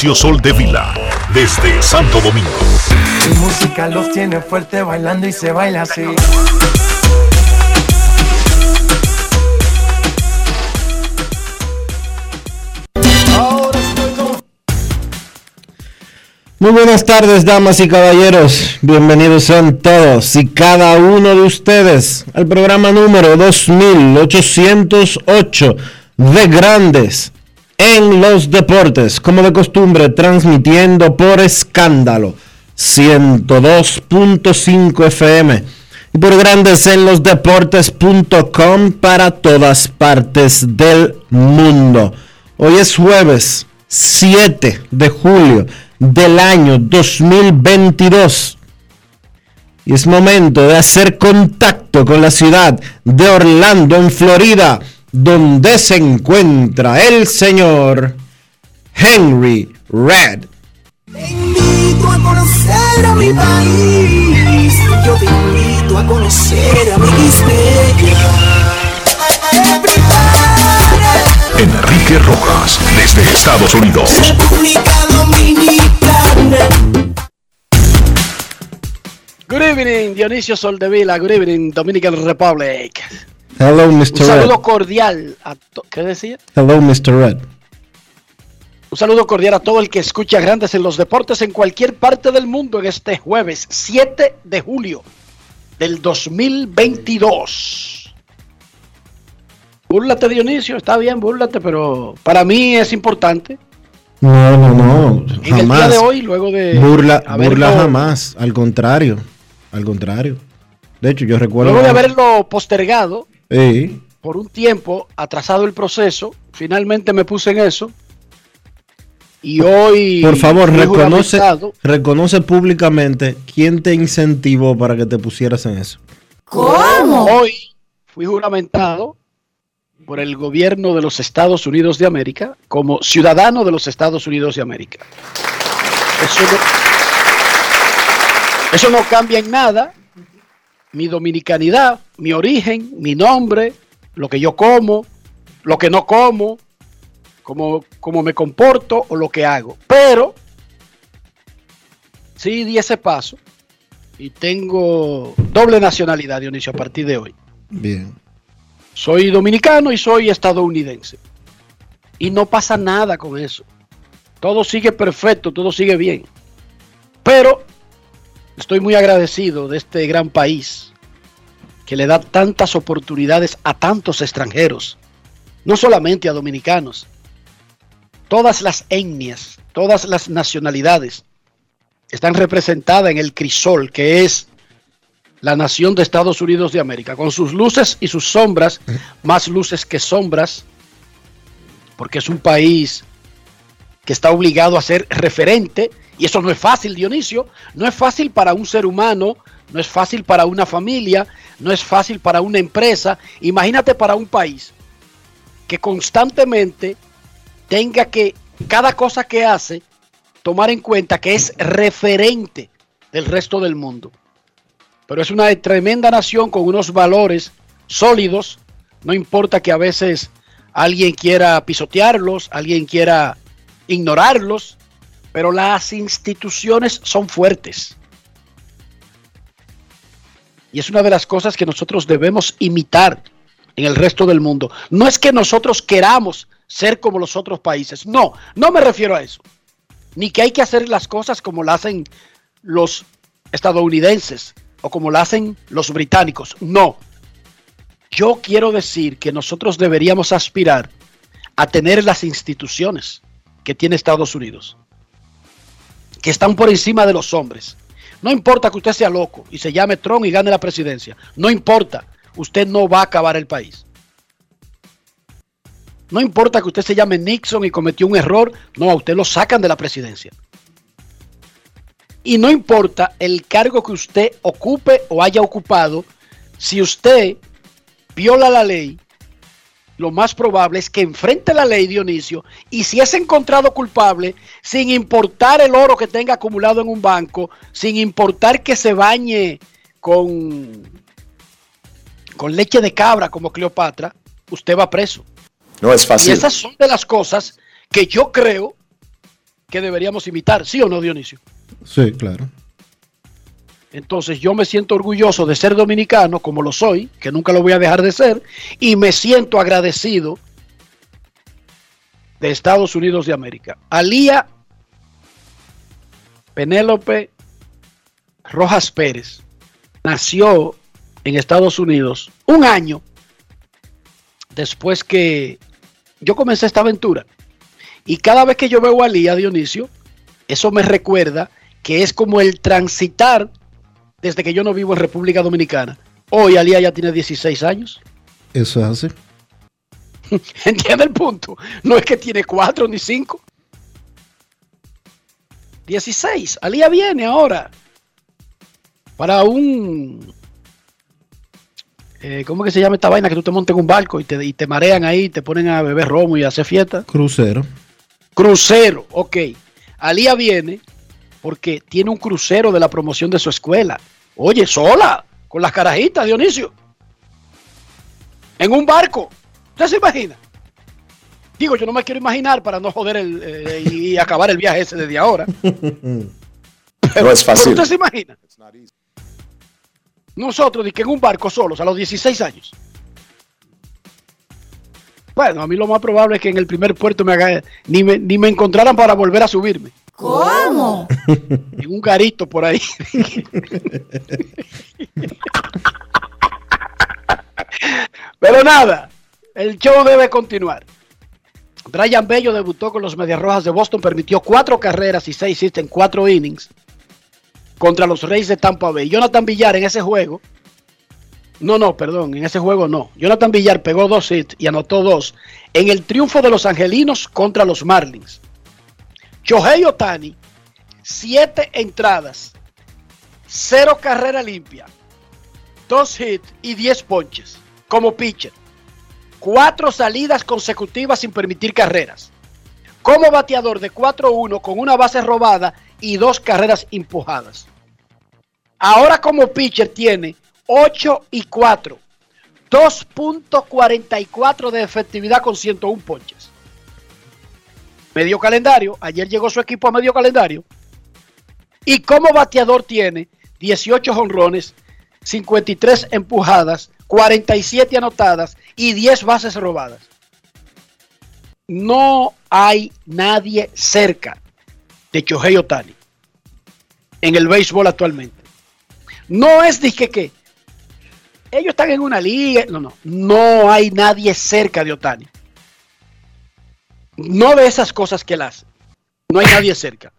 Dionisio Soldevila, desde Santo Domingo. Mi música los tiene fuerte bailando y se baila así. Muy buenas tardes, damas y caballeros. Bienvenidos sean todos y cada uno de ustedes al programa número 2808 de Grandes en los Deportes, como de costumbre, transmitiendo por escándalo 102.5 FM y por Grandes en los Deportes.com para todas partes del mundo. Hoy es jueves 7 de julio del año 2022. Y es momento de hacer contacto con la ciudad de Orlando, en Florida, donde se encuentra el señor Henry Red. Te invito a conocer a mi país. Yo te invito a conocer a mi Enrique Rojas, desde Estados Unidos. República Dominicana. Good evening, Dionisio Soldevila. Good evening, Dominican Republic. Hello, Un Mr. saludo Red. cordial a ¿Qué decía? Hello, Mr. Red. Un saludo cordial a todo el que escucha Grandes en los Deportes en cualquier parte del mundo en este jueves 7 de julio del 2022. Búrlate, Dionisio, está bien, búrlate, pero para mí es importante. No, no, no. En el día Jamás. de hoy, luego de burla, haberlo- burla jamás. Al contrario. Al contrario. De hecho, yo recuerdo. luego de haberlo postergado Sí. por un tiempo, atrasado el proceso, finalmente me puse en eso. Y hoy. Por favor, reconoce, reconoce públicamente quién te incentivó para que te pusieras en eso. Hoy fui juramentado por el gobierno de los Estados Unidos de América como ciudadano de los Estados Unidos de América. Eso no, eso no cambia en nada. Mi dominicanidad, mi origen, mi nombre, lo que yo como, lo que no como, cómo, cómo me comporto o lo que hago. Pero sí di ese paso y tengo doble nacionalidad, Dionisio, a partir de hoy. Bien. Soy dominicano y soy estadounidense. Y no pasa nada con eso. Todo sigue perfecto, todo sigue bien. Pero estoy muy agradecido de este gran país que le da tantas oportunidades a tantos extranjeros, no solamente a dominicanos. Todas las etnias, todas las nacionalidades están representadas en el crisol, que es la nación de Estados Unidos de América, con sus luces y sus sombras, más luces que sombras, porque es un país que está obligado a ser referente, y eso no es fácil, Dionisio, no es fácil para un ser humano, no es fácil para una familia, no es fácil para una empresa, imagínate para un país que constantemente tenga que, cada cosa que hace, tomar en cuenta que es referente del resto del mundo. Pero es una tremenda nación con unos valores sólidos. No importa que a veces alguien quiera pisotearlos, alguien quiera ignorarlos, pero las instituciones son fuertes. Y es una de las cosas que nosotros debemos imitar en el resto del mundo. No es que nosotros queramos ser como los otros países. No, no me refiero a eso. Ni que hay que hacer las cosas como las hacen los estadounidenses o como las hacen los británicos. No. Yo quiero decir que nosotros deberíamos aspirar a tener las instituciones que tiene Estados Unidos, que están por encima de los hombres. No importa que usted sea loco y se llame Trump y gane la presidencia. No importa. Usted no va a acabar el país. No importa que usted se llame Nixon y cometió un error. No, a usted lo sacan de la presidencia. Y no importa el cargo que usted ocupe o haya ocupado. Si usted viola la ley, lo más probable es que enfrente la ley, Dionisio, y si es encontrado culpable, sin importar el oro que tenga acumulado en un banco, sin importar que se bañe con, con leche de cabra como Cleopatra, usted va preso. No es fácil. Y esas son de las cosas que yo creo que deberíamos imitar, ¿sí o no, Dionisio? Sí, claro. Entonces yo me siento orgulloso de ser dominicano, como lo soy, que nunca lo voy a dejar de ser, y me siento agradecido de Estados Unidos de América. Alía Penélope Rojas Pérez nació en Estados Unidos un año después que yo comencé esta aventura. Y cada vez que yo veo a Alía Dionisio, eso me recuerda que es como el transitar desde que yo no vivo en República Dominicana. Hoy Alía ya tiene 16 años. Eso es así. ¿Entiende el punto? No es que tiene 4 ni 5. 16. Alía viene ahora para un... Eh, ¿Cómo que se llama esta vaina? Que tú te montes en un barco y te, y te marean ahí, te ponen a beber romo y a hacer fiesta. Crucero. Crucero, ok. Alía viene porque tiene un crucero de la promoción de su escuela. Oye, sola, con las carajitas, Dionisio. En un barco. ¿Usted se imagina? Digo, yo no me quiero imaginar para no joder el, eh, y acabar el viaje ese desde ahora. Pero, No es fácil. ¿Usted se imagina? Nosotros, que en un barco solos, a los 16 años. Bueno, a mí lo más probable es que en el primer puerto me haga, ni, me, ni me encontraran para volver a subirme. ¿Cómo? En un garito por ahí. Pero nada, el show debe continuar. Brian Bello debutó con los Medias Rojas de Boston, permitió cuatro carreras y seis hits en cuatro innings contra los Reyes de Tampa Bay. Jonathan Villar en ese juego, no, no, perdón, en ese juego no. Jonathan Villar pegó dos hits y anotó dos en el triunfo de los Angelinos contra los Marlins. Shohei Otani, siete entradas, cero carrera limpia, dos hits y diez ponches como pitcher. Cuatro salidas consecutivas sin permitir carreras. Como bateador de 4-1 con una base robada y dos carreras empujadas. Ahora como pitcher tiene 8 y 4. 2.44 de efectividad con 101 ponches. Medio calendario. Ayer llegó su equipo a medio calendario. Y como bateador tiene 18 jonrones, 53 empujadas, 47 anotadas y 10 bases robadas. No hay nadie cerca de Chohei Otani en el béisbol actualmente. No es de que, que ellos están en una liga. No, no. No hay nadie cerca de Otani. No de esas cosas que él hace. No hay nadie cerca.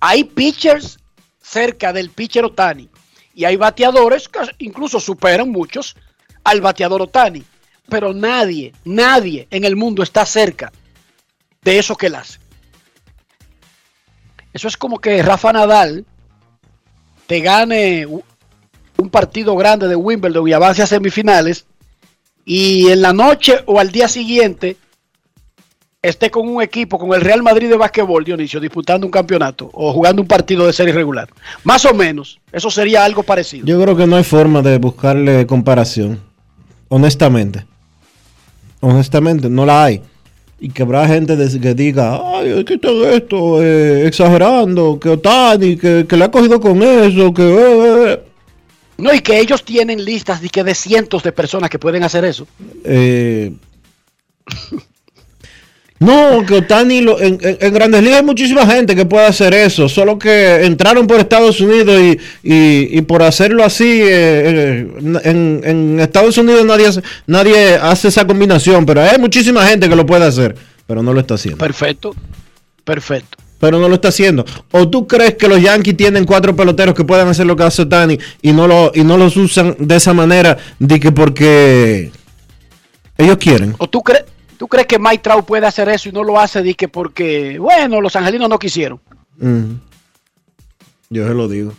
Hay pitchers cerca del pitcher Otani. Y hay bateadores que incluso superan muchos al bateador Otani. Pero nadie, nadie en el mundo está cerca de eso que él hace. Eso es como que Rafa Nadal te gane un partido grande de Wimbledon y avance a semifinales y en la noche o al día siguiente esté con un equipo, con el Real Madrid de básquetbol, Dionisio, disputando un campeonato o jugando un partido de serie regular. Más o menos, eso sería algo parecido. Yo creo que no hay forma de buscarle comparación. Honestamente. Honestamente, no la hay. Y que habrá gente que diga, ay, es que todo esto, eh, exagerando, que Otani, que, que le ha cogido con eso, que... eh, eh". No, y que ellos tienen listas de, que de cientos de personas que pueden hacer eso. Eh, no, que Otani, lo- en, en- en Grandes Ligas hay muchísima gente que puede hacer eso, solo que entraron por Estados Unidos y, y- y por hacerlo así, eh, eh, en, en Estados Unidos nadie hace, nadie hace esa combinación, pero hay muchísima gente que lo puede hacer, pero no lo está haciendo. Perfecto, perfecto. Pero no lo está haciendo. ¿O tú crees que los Yankees tienen cuatro peloteros que puedan hacer lo que hace Otani y no, lo, y no los usan de esa manera de que porque ellos quieren? ¿O tú, crees tú crees que Mike Trout puede hacer eso y no lo hace de que porque, bueno, los angelinos no quisieron? Mm. Yo se lo digo.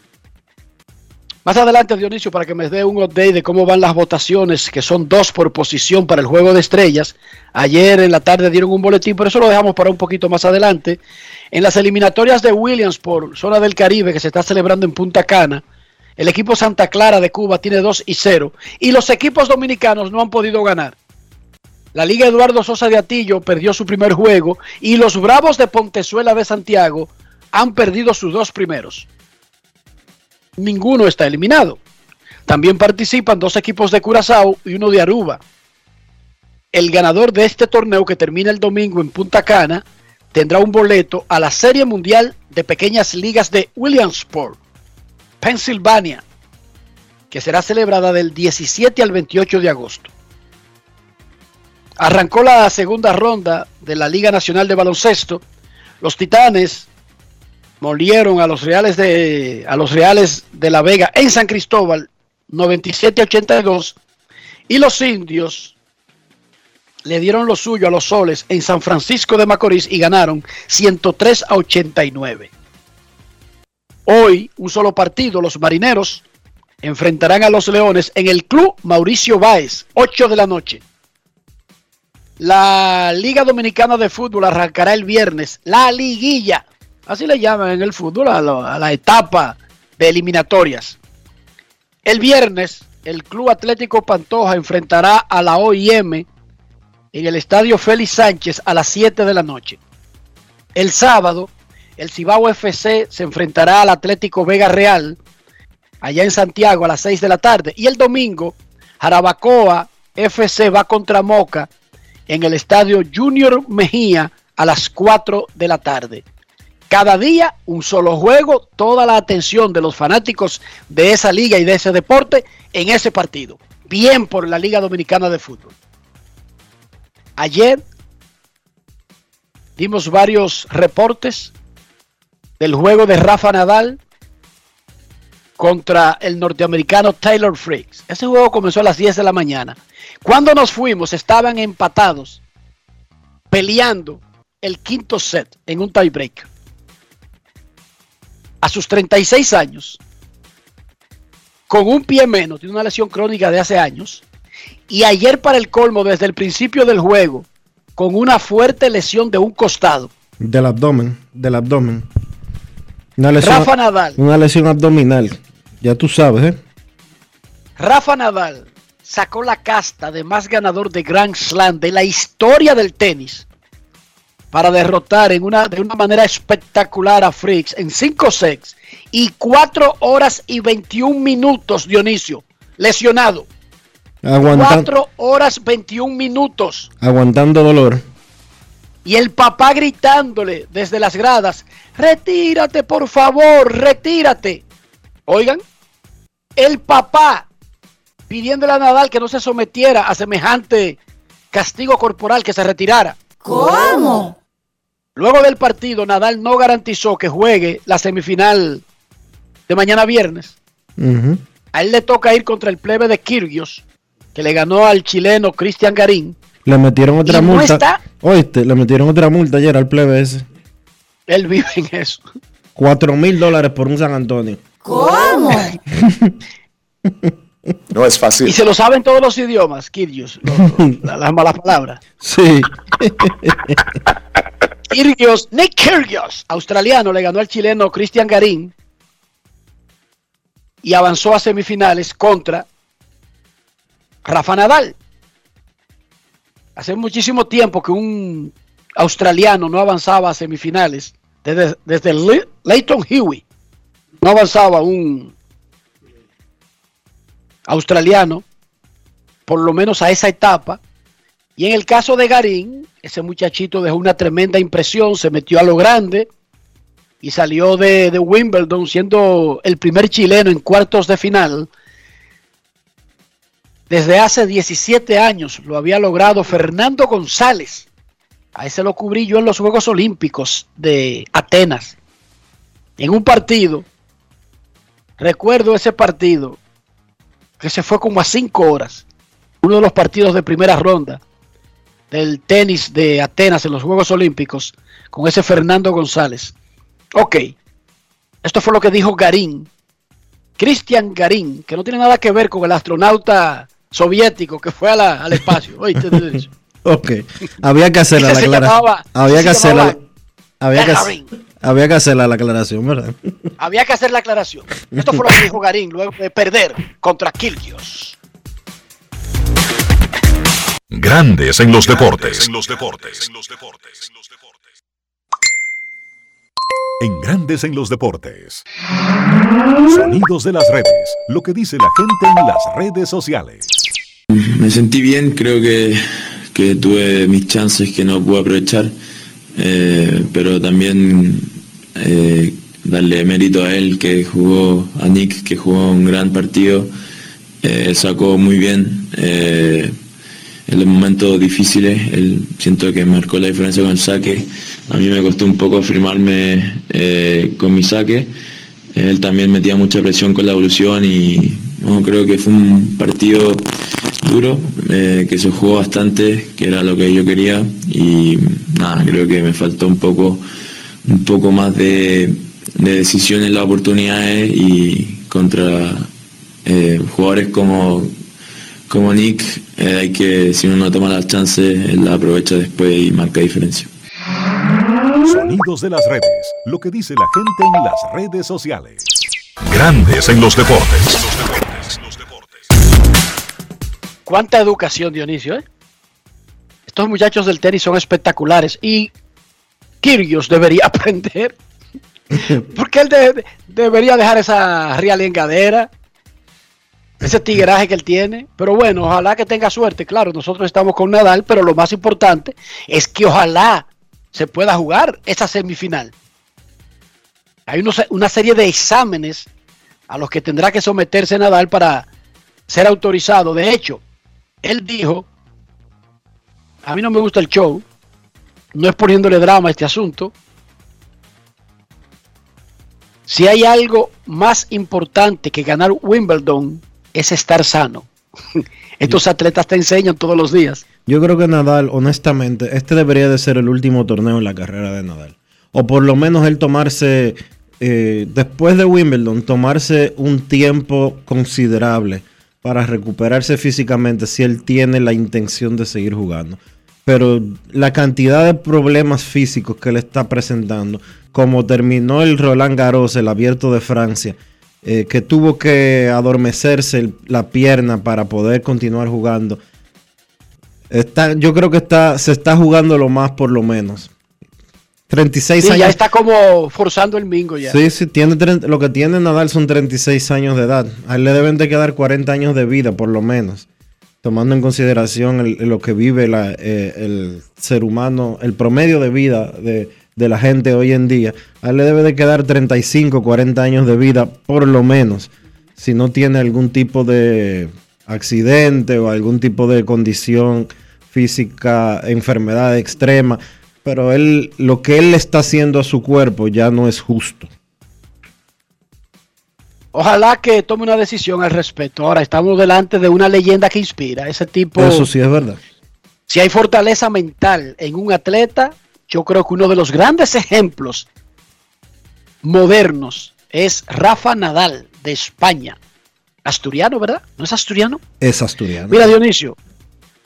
Más adelante, Dionisio, para que me dé un update de cómo van las votaciones, que son dos por posición para el juego de estrellas. Ayer en la tarde dieron un boletín, pero eso lo dejamos para un poquito más adelante. En las eliminatorias de Williams por zona del Caribe, que se está celebrando en Punta Cana, el equipo Santa Clara de Cuba tiene 2 y 0. Y los equipos dominicanos no han podido ganar. La Liga Eduardo Sosa de Atillo perdió su primer juego y los Bravos de Pontezuela de Santiago han perdido sus dos primeros ninguno está eliminado. También participan dos equipos de Curazao y uno de Aruba. El ganador de este torneo que termina el domingo en Punta Cana tendrá un boleto a la Serie Mundial de Pequeñas Ligas de Williamsport, Pensilvania, que será celebrada del 17 al 28 de agosto. Arrancó la segunda ronda de la Liga Nacional de Baloncesto. Los Titanes molieron a los Reales de a los Reales de La Vega en San Cristóbal 97-82 y los Indios le dieron lo suyo a los Soles en San Francisco de Macorís y ganaron 103 a 89. Hoy un solo partido los Marineros enfrentarán a los Leones en el Club Mauricio Báez 8 de la noche. La Liga Dominicana de Fútbol arrancará el viernes la liguilla Así le llaman en el fútbol a, la etapa de eliminatorias. El viernes, el Club Atlético Pantoja enfrentará a la OIM en el Estadio Félix Sánchez a las 7 de la noche. El sábado, el Cibao FC se enfrentará al Atlético Vega Real allá en Santiago a las 6 de la tarde. Y el domingo, Jarabacoa FC va contra Moca en el Estadio Junior Mejía a las 4 de la tarde. Cada día un solo juego, toda la atención de los fanáticos de esa liga y de ese deporte en ese partido. Bien por la Liga Dominicana de Fútbol. Ayer dimos varios reportes del juego de Rafa Nadal contra el norteamericano Taylor Fritz. Ese juego comenzó a las 10 de la mañana. Cuando nos fuimos estaban empatados, peleando el quinto set en un tiebreak a sus 36 años, con un pie menos, tiene una lesión crónica de hace años, y ayer para el colmo, desde el principio del juego, con una fuerte lesión de un costado. Del abdomen, del abdomen. Una lesión, Rafa Nadal, una lesión abdominal. Ya tú sabes, ¿eh? Rafa Nadal sacó la casta de más ganador de Grand Slam de la historia del tenis para derrotar en una, de una manera espectacular a Fricks en 5 sets y 4 horas y 21 minutos, Dionisio, lesionado. Aguantan- 4 horas 21 minutos. aguantando dolor. Y el papá gritándole desde las gradas, retírate por favor, retírate. Oigan, el papá pidiéndole a Nadal que no se sometiera a semejante castigo corporal, que se retirara. ¿Cómo? Luego del partido, Nadal no garantizó que juegue la semifinal de mañana viernes. A él le toca ir contra el plebe de Kirgios, que le ganó al chileno Cristian Garín. Le metieron otra Y no multa. está. Oíste, le metieron otra multa ayer al plebe ese. Él vive en eso. Cuatro mil dólares por un San Antonio. ¿Cómo? No es Y fácil. se lo saben todos los idiomas, Kirgios, la- las malas palabras. Sí. Kyrgios, Nick Kyrgios, australiano, le ganó al chileno Cristian Garín y avanzó a semifinales contra Rafa Nadal. Hace muchísimo tiempo que un australiano no avanzaba a semifinales. Desde, desde Le- Leighton Hewitt no avanzaba un, australiano, por lo menos a esa etapa. Y en el caso de Garín, ese muchachito dejó una tremenda impresión, se metió a lo grande y salió de, de Wimbledon siendo el primer chileno en cuartos de final. Desde hace 17 años lo había logrado Fernando González. A ese lo cubrí yo en los Juegos Olímpicos de Atenas. En un partido, recuerdo ese partido, que se fue como a 5 horas. Uno de los partidos de primera ronda del tenis de Atenas en los Juegos Olímpicos con ese Fernando González. Ok, esto fue lo que dijo Garín, Cristian Garín, que no tiene nada que ver con el astronauta soviético que fue a la, al espacio. Oíste, ok, había que hacer la. Había que hacer la, había que, había que hacer la aclaración, ¿verdad? Había que hacer la aclaración. Esto fue lo que dijo Garín luego de perder contra Kilgios. Grandes en los deportes. En los deportes. En los deportes. En Grandes en los deportes. Sonidos de las redes. Lo que dice la gente en las redes sociales. Me sentí bien, creo que, que tuve mis chances que no pude aprovechar, eh, pero también eh, darle mérito a él que jugó, a Nick que jugó un gran partido, eh, sacó muy bien en los momentos difíciles, él siento que marcó la diferencia con el saque. A mí me costó un poco firmarme eh, con mi saque. Él también metía mucha presión con la evolución y creo que fue un partido duro, eh, que se jugó bastante, que era lo que yo quería y nada, creo que me faltó un poco, un poco más de, de decisión en las oportunidades y contra eh, jugadores como como Nick, eh, hay que, si uno no toma las chances, la aprovecha después y marca diferencia. Sonidos de las redes, lo que dice la gente en las redes sociales. Grandes en los deportes. Los deportes, Cuánta educación, Dionisio, ¿eh? Estos muchachos del tenis son espectaculares y Kyrgios debería aprender. Porque él debería dejar esa engadera ese tigueraje que él tiene. Pero bueno, ojalá que tenga suerte. Claro, nosotros estamos con Nadal, pero lo más importante es que ojalá se pueda jugar esa semifinal. Hay una serie de exámenes a los que tendrá que someterse Nadal para ser autorizado. De hecho, él dijo, a mí no me gusta el show, no es poniéndole drama a este asunto. Si hay algo más importante que ganar Wimbledon, es estar sano. Estos atletas te enseñan todos los días. Yo creo que Nadal, honestamente, este debería de ser el último torneo en la carrera de Nadal. O por lo menos él tomarse, eh, después de Wimbledon, tomarse un tiempo considerable para recuperarse físicamente si él tiene la intención de seguir jugando. Pero la cantidad de problemas físicos que le está presentando, como terminó el Roland Garros, el abierto de Francia, eh, que tuvo que adormecerse la pierna para poder continuar jugando. Está, yo creo que está, se está jugando lo más por lo menos. 36 sí, años. Ya está como forzando el mingo ya. Sí, sí, tiene, lo que tiene Nadal son 36 años de edad. A él le deben de quedar 40 años de vida por lo menos. Tomando en consideración lo que vive eh, el ser humano, el promedio de vida de, la gente hoy en día, a él le debe de quedar 35, 40 años de vida por lo menos, si no tiene algún tipo de accidente o algún tipo de condición física, enfermedad extrema, pero él lo que él está haciendo a su cuerpo ya no es justo. Ojalá que tome una decisión al respecto. Ahora estamos delante de una leyenda que inspira. Ese tipo. Eso sí es verdad. Si hay fortaleza mental en un atleta, yo creo que uno de los grandes ejemplos modernos es Rafa Nadal de España. Asturiano, ¿verdad? ¿No es asturiano? Es asturiano. Mira, Dionisio,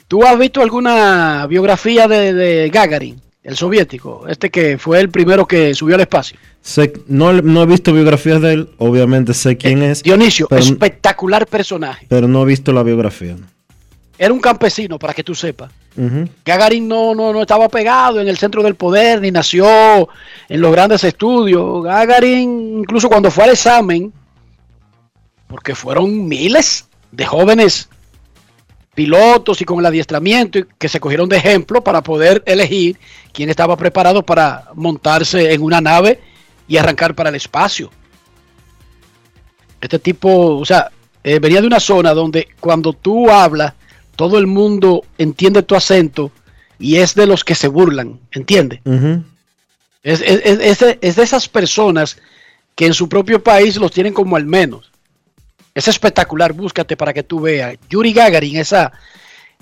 ¿tú has visto alguna biografía de, Gagarin, el soviético? Este que fue el primero que subió al espacio. no, no, he visto biografías de él, obviamente sé quién eh, es. Dionisio, espectacular personaje. Pero no he visto la biografía. Era un campesino, para que tú sepas. Gagarin no, no, no estaba pegado en el centro del poder, ni nació en los grandes estudios. Gagarin, incluso cuando fue al examen, porque fueron miles de jóvenes pilotos y con el adiestramiento que se cogieron de ejemplo para poder elegir quién estaba preparado para montarse en una nave y arrancar para el espacio. Este tipo, o sea, eh, venía de una zona donde cuando tú hablas, todo el mundo entiende tu acento y es de los que se burlan, ¿entiendes? es, es, de, es de esas personas que en su propio país los tienen como al menos. Es espectacular, búscate para que tú veas. Yuri Gagarin, esa,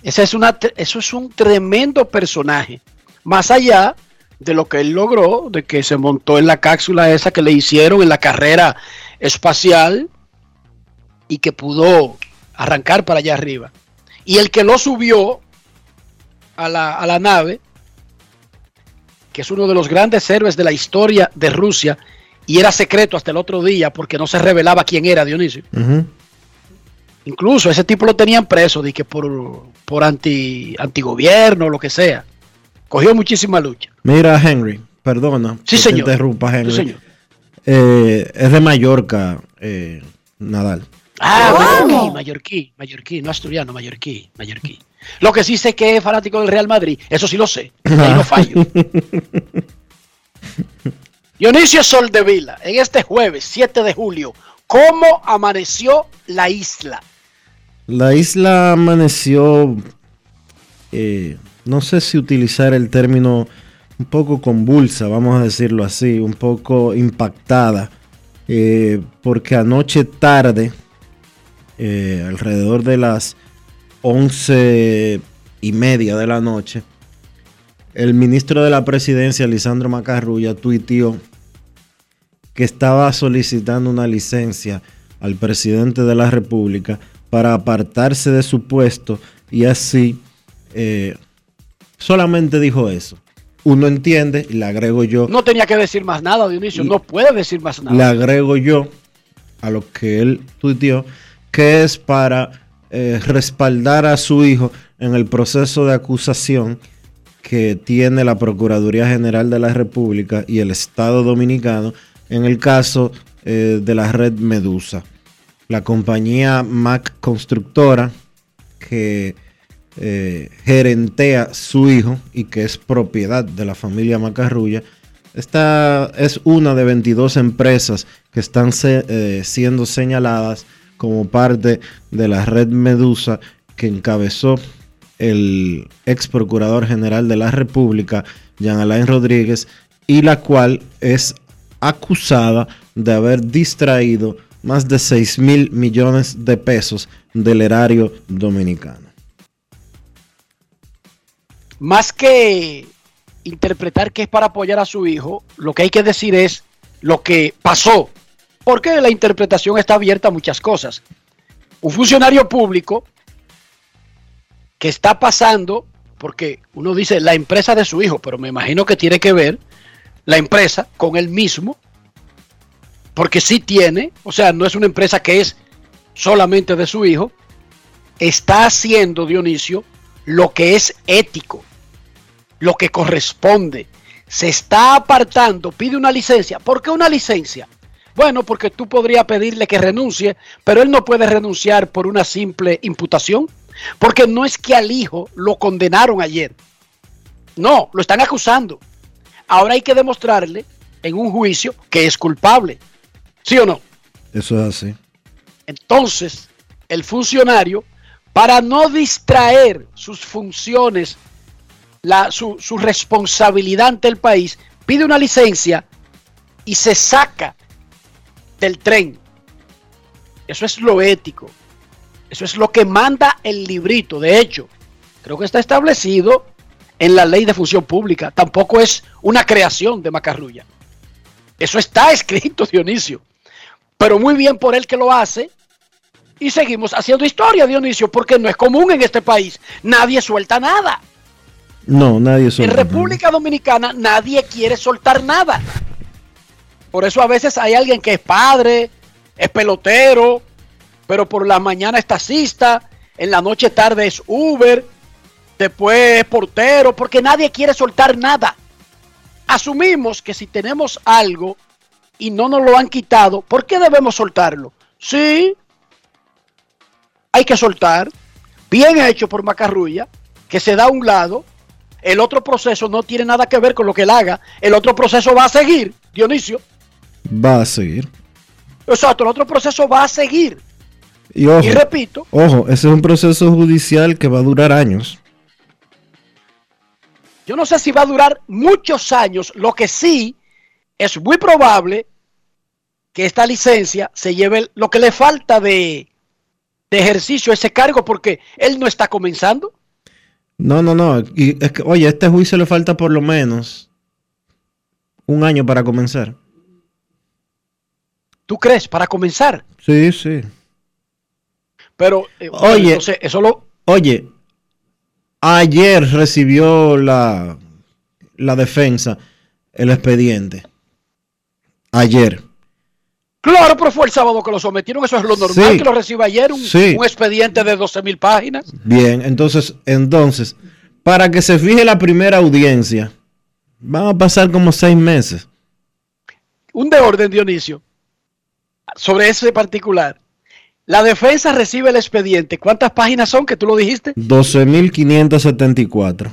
esa es una, eso es un tremendo personaje. Más allá de lo que él logró, de que se montó en la cápsula esa que le hicieron en la carrera espacial y que pudo arrancar para allá arriba. Y el que lo subió a la, a la nave, que es uno de los grandes héroes de la historia de Rusia, y era secreto hasta el otro día porque no se revelaba quién era Dionisio. Incluso ese tipo lo tenían preso de que por, por anti, antigobierno o lo que sea. Cogió muchísima lucha. Mira, Henry, perdona. Sí, señor. Te interrumpa, Henry. Sí, señor. Eh, es de Mallorca, eh, Nadal. Ah, mallorquí, mallorquí, mallorquí, no asturiano, mallorquí, mallorquí. Lo que sí sé que es fanático del Real Madrid, eso sí lo sé, ahí no fallo. Dionisio Soldevila, en este jueves 7 de julio, ¿cómo amaneció la isla? La isla amaneció, eh, no sé si utilizar el término un poco convulsa, vamos a decirlo así, un poco impactada, eh, porque anoche tarde, eh, alrededor de las once y media de la noche, el ministro de la presidencia, Lisandro Macarrulla, tuiteó que estaba solicitando una licencia al presidente de la República para apartarse de su puesto y así eh, solamente dijo eso. Uno entiende y le agrego yo. No tenía que decir más nada, Dionisio, no puede decir más nada. Le agrego yo a lo que él tuiteó, que es para eh, respaldar a su hijo en el proceso de acusación que tiene la Procuraduría General de la República y el Estado Dominicano en el caso eh, de la red Medusa. La compañía Mac Constructora, que eh, gerentea su hijo y que es propiedad de la familia Macarrulla, esta es una de 22 empresas que están eh, siendo señaladas como parte de la red Medusa que encabezó el ex procurador general de la República, Jean Alain Rodríguez, y la cual es acusada de haber distraído más de 6 mil millones de pesos del erario dominicano. Más que interpretar que es para apoyar a su hijo, lo que hay que decir es lo que pasó, porque la interpretación está abierta a muchas cosas. Un funcionario público que está pasando, porque uno dice la empresa de su hijo, pero me imagino que tiene que ver la empresa con él mismo, porque sí tiene, o sea, no es una empresa que es solamente de su hijo, está haciendo Dionisio lo que es ético, lo que corresponde. Se está apartando, pide una licencia. ¿Por qué una licencia? Bueno, porque tú podrías pedirle que renuncie, pero él no puede renunciar por una simple imputación, porque no es que al hijo lo condenaron ayer. No, lo están acusando. Ahora hay que demostrarle en un juicio que es culpable. ¿Sí o no? Eso es así. Entonces, el funcionario, para no distraer sus funciones, la, su, su responsabilidad ante el país, pide una licencia y se saca del tren. Eso es lo ético. Eso es lo que manda el librito. De hecho, creo que está establecido en la ley de función pública. Tampoco es una creación de Macarrulla. Eso está escrito, Dionisio. Pero muy bien por él que lo hace. Y seguimos haciendo historia, Dionisio, porque no es común en este país. Nadie suelta nada. No, nadie suelta. En República Dominicana nadie quiere soltar nada. Por eso a veces hay alguien que es padre, es pelotero, pero por la mañana es taxista, en la noche tarde es Uber, después portero, porque nadie quiere soltar nada. Asumimos que si tenemos algo y no nos lo han quitado, ¿por qué debemos soltarlo? Sí, hay que soltar. Bien hecho por Macarrulla, que se da a un lado. El otro proceso no tiene nada que ver con lo que él haga. El otro proceso va a seguir, Dionisio. Va a seguir. Exacto, el otro proceso va a seguir. Y ojo, Y repito, ojo, ese es un proceso judicial que va a durar años. Yo no sé si va a durar muchos años. Lo que sí es muy probable que esta licencia se lleve lo que le falta de, de ejercicio a ese cargo porque él no está comenzando. No, no, no. Y es que, oye, a este juicio le falta por lo menos un año para comenzar. ¿Tú crees? Para comenzar. Sí, sí. Pero, eh, Oye. entonces, eso lo, Oye, ayer recibió la, la defensa el expediente. Ayer. Claro, pero fue el sábado que lo sometieron. Eso es lo normal Sí. que lo reciba ayer. Un, Sí. un expediente de 12 mil páginas. Bien, entonces, entonces, para que se fije la primera audiencia, van a pasar como seis meses. Un de orden, Dionisio, sobre ese particular. La defensa recibe el expediente. ¿Cuántas páginas son que tú lo dijiste? 12.574.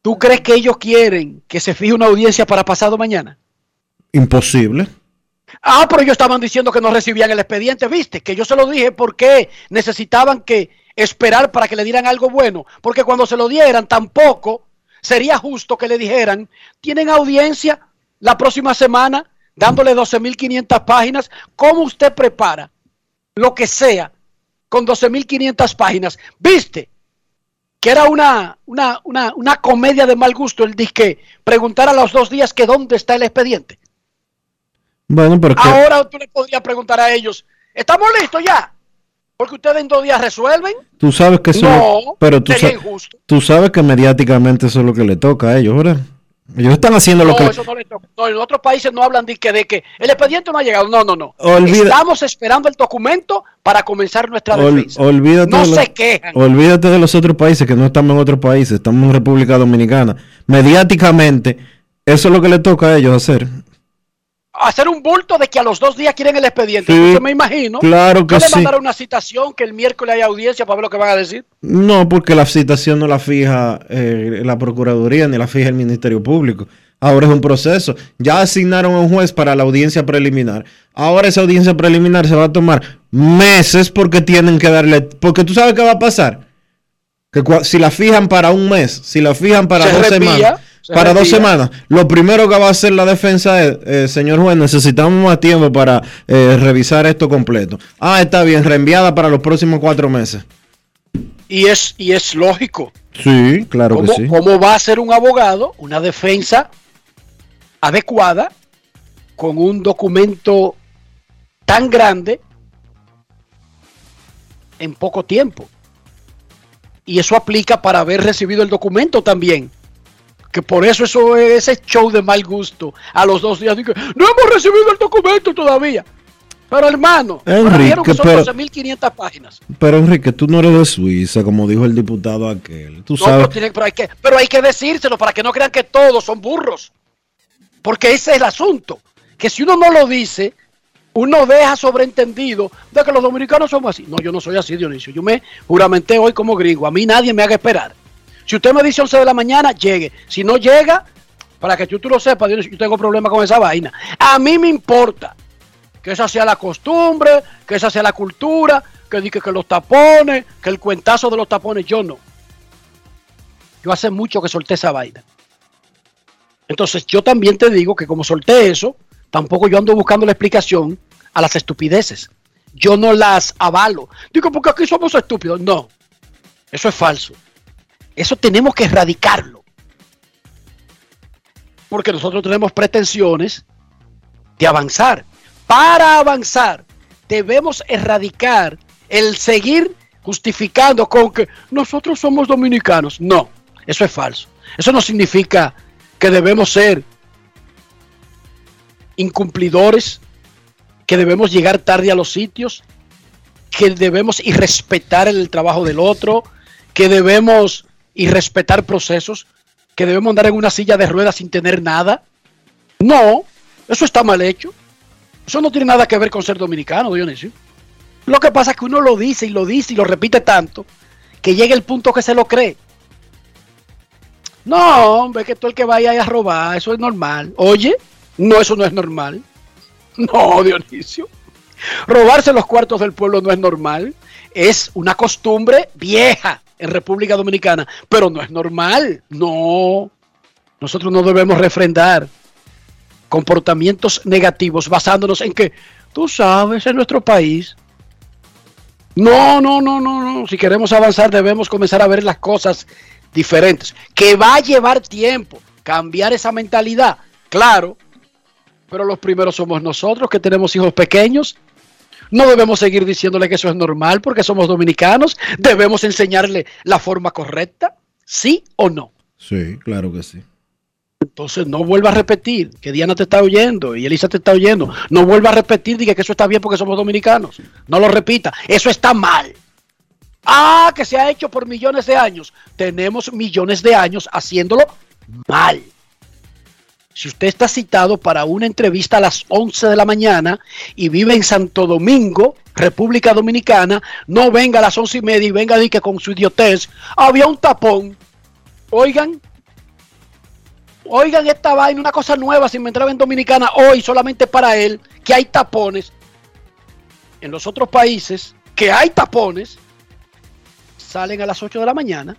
¿Tú crees que ellos quieren que se fije una audiencia para pasado mañana? Imposible. Ah, pero ellos estaban diciendo que no recibían el expediente, ¿viste? Que yo se lo dije porque necesitaban que esperar para que le dieran algo bueno. Porque cuando se lo dieran, tampoco sería justo que le dijeran, tienen audiencia la próxima semana, dándole 12.500 páginas. ¿Cómo usted prepara lo que sea con 12.500 páginas? ¿Viste? Que era una, una, una, una comedia de mal gusto el disque preguntar a los dos días que dónde está el expediente. Bueno, porque Ahora tú le podrías preguntar a ellos, ¿estamos listos ya? Porque ustedes en dos días resuelven. tú sabes que eso No, pero tú, sería sa- injusto. tú sabes que mediáticamente eso es lo que le toca a ellos, ¿verdad? Ellos están haciendo lo que eso no. No, en otros países no hablan de que, de que el expediente no ha llegado. No, no, no. Olvida- Estamos esperando el documento para comenzar nuestra Ol- defensa. olvídate, no de los- se quejan. olvídate de los otros países que no estamos en otros países, estamos en República Dominicana. Mediáticamente, eso es lo que le toca a ellos hacer. Hacer un bulto de que a los dos días quieren el expediente. Sí, Entonces me imagino. claro que yo le sí. mandaré una citación que el miércoles hay audiencia para ver lo que van a decir. No, porque la citación no la fija eh, la Procuraduría ni la fija el Ministerio Público. Ahora es un proceso. Ya asignaron a un juez para la audiencia preliminar. Ahora esa audiencia preliminar se va a tomar meses porque tienen que darle... Porque tú sabes qué va a pasar. Que si la fijan para un mes, si la fijan para Se dos semanas, se para dos semanas, lo primero que va a hacer la defensa es, eh, señor juez, necesitamos más tiempo para eh, revisar esto completo. Ah, está bien, reenviada para los próximos cuatro meses. Y es, y es lógico. Sí, claro que ¿Cómo, sí. cómo va a ser un abogado una defensa adecuada con un documento tan grande en poco tiempo? Y eso aplica para haber recibido el documento también. Que por eso eso es ese show de mal gusto. A los dos días dije, no hemos recibido el documento todavía. Pero hermano, Enrique, que son pero- 12.500 páginas. Pero Enrique, tú no eres de Suiza, como dijo el diputado aquel. Tú No, sabes. pero, tienen- pero hay que, pero hay que decírselo para que no crean que todos son burros. Porque ese es el asunto. Que si uno no lo dice, uno deja sobreentendido de que los dominicanos somos así. No, yo no soy así, Dionisio. Yo me juramenté hoy como gringo. A mí nadie me haga esperar. Si usted me dice 11 de la mañana, llegue. Si no llega, para que tú, tú lo sepas, yo tengo problema con esa vaina. A mí me importa que esa sea la costumbre, que esa sea la cultura, que diga que los tapones, que el cuentazo de los tapones, yo no. Yo hace mucho que solté esa vaina. Entonces yo también te digo que como solté eso, tampoco yo ando buscando la explicación a las estupideces. Yo no las avalo. Digo, porque aquí somos estúpidos. No, eso es falso. Eso tenemos que erradicarlo. Porque nosotros tenemos pretensiones de avanzar. Para avanzar, debemos erradicar el seguir justificando con que nosotros somos dominicanos. No, eso es falso. Eso no significa que debemos ser incumplidores, que debemos llegar tarde a los sitios, que debemos irrespetar el trabajo del otro, que debemos irrespetar procesos, que debemos andar en una silla de ruedas sin tener nada. No, eso está mal hecho. Eso no tiene nada que ver con ser dominicano, Dionisio. Lo que pasa es que uno lo dice y lo dice y lo repite tanto que llega el punto que se lo cree. No, hombre, que tú el que vaya a robar, eso es normal. Oye, no, eso no es normal. No, Dionisio. Robarse los cuartos del pueblo no es normal. Es una costumbre vieja en República Dominicana, pero no es normal. No. Nosotros no debemos refrendar comportamientos negativos basándonos en que, tú sabes, en nuestro país. No, no, no, no, no. Si queremos avanzar debemos comenzar a ver las cosas diferentes. Que va a llevar tiempo cambiar esa mentalidad, claro. Pero los primeros somos nosotros que tenemos hijos pequeños. No debemos seguir diciéndole que eso es normal porque somos dominicanos. Debemos enseñarle la forma correcta, ¿sí o no? Sí, claro que sí. Entonces no vuelva a repetir que Diana te está oyendo y Elisa te está oyendo. No vuelva a repetir diga que eso está bien porque somos dominicanos. No lo repita. Eso está mal. Ah, que se ha hecho por millones de años. Tenemos millones de años haciéndolo mal. Si usted está citado para una entrevista a las 11 de la mañana y vive en Santo Domingo, República Dominicana, no venga a las once y media y venga a que con su idiotez había un tapón. Oigan, Oigan esta vaina, una cosa nueva, si me entraba en Dominicana hoy solamente para él, que hay tapones. En los otros países, que hay tapones, salen a las 8 de la mañana.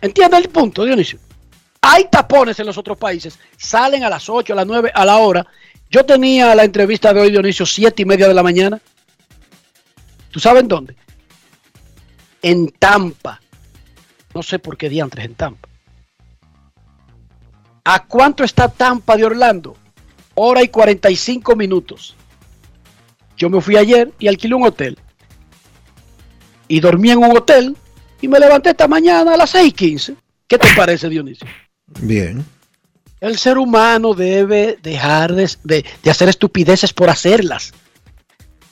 ¿Entiende el punto, Dionisio? Hay tapones en los otros países, salen a las 8, a las 9, a la hora. Yo tenía la entrevista de hoy, Dionisio, 7 y media de la mañana. ¿Tú sabes dónde? En Tampa. No sé por qué diantres en Tampa. ¿A cuánto está Tampa de Orlando? Hora y 45 minutos. Yo me fui ayer y alquilé un hotel. Y dormí en un hotel y me levanté esta mañana a las 6:15. ¿Qué te parece, Dionisio? Bien. El ser humano debe dejar de, hacer estupideces por hacerlas.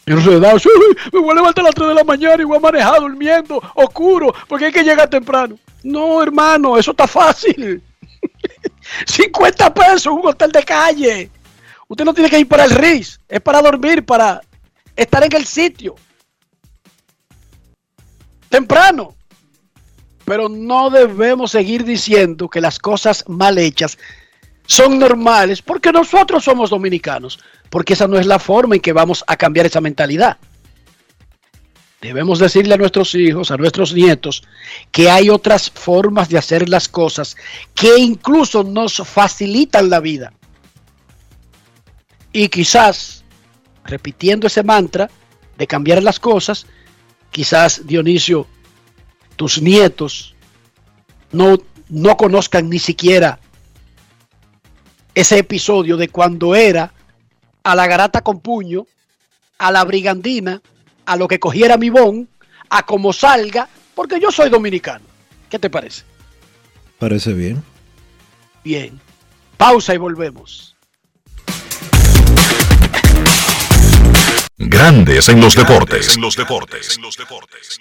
Yo no sí, me voy a levantar a las 3 de la mañana y voy a manejar durmiendo, oscuro, porque hay que llegar temprano. No, hermano, eso está fácil. 50 pesos, un hotel de calle. Usted no tiene que ir para el RIS, es para dormir, para estar en el sitio. Temprano. Pero no debemos seguir diciendo que las cosas mal hechas son normales porque nosotros somos dominicanos, porque esa no es la forma en que vamos a cambiar esa mentalidad. Debemos decirle a nuestros hijos, a nuestros nietos, que hay otras formas de hacer las cosas que incluso nos facilitan la vida. Y quizás, repitiendo ese mantra de cambiar las cosas, quizás Dionisio, tus nietos no, no conozcan ni siquiera ese episodio de cuando era a la garata con puño, a la brigandina, a lo que cogiera mi bon, a como salga, porque yo soy dominicano. ¿Qué te parece? Parece bien. Bien. Pausa y volvemos. Grandes en los deportes. En los deportes. En los deportes.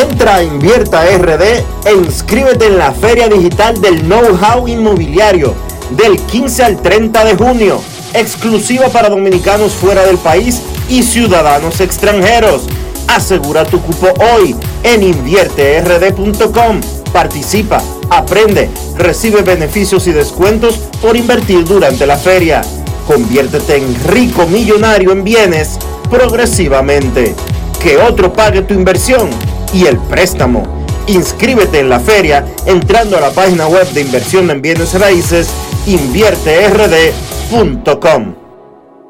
Entra a Invierta RD e inscríbete en la Feria Digital del Know-How Inmobiliario del 15 al 30 de junio, exclusiva para dominicanos fuera del país y ciudadanos extranjeros. Asegura tu cupo hoy en invierterd.com. Participa, aprende, recibe beneficios y descuentos por invertir durante la feria. Conviértete en rico millonario en bienes progresivamente. Que otro pague tu inversión y el préstamo. Inscríbete en la feria entrando a la página web de inversión en bienes raíces invierterd.com.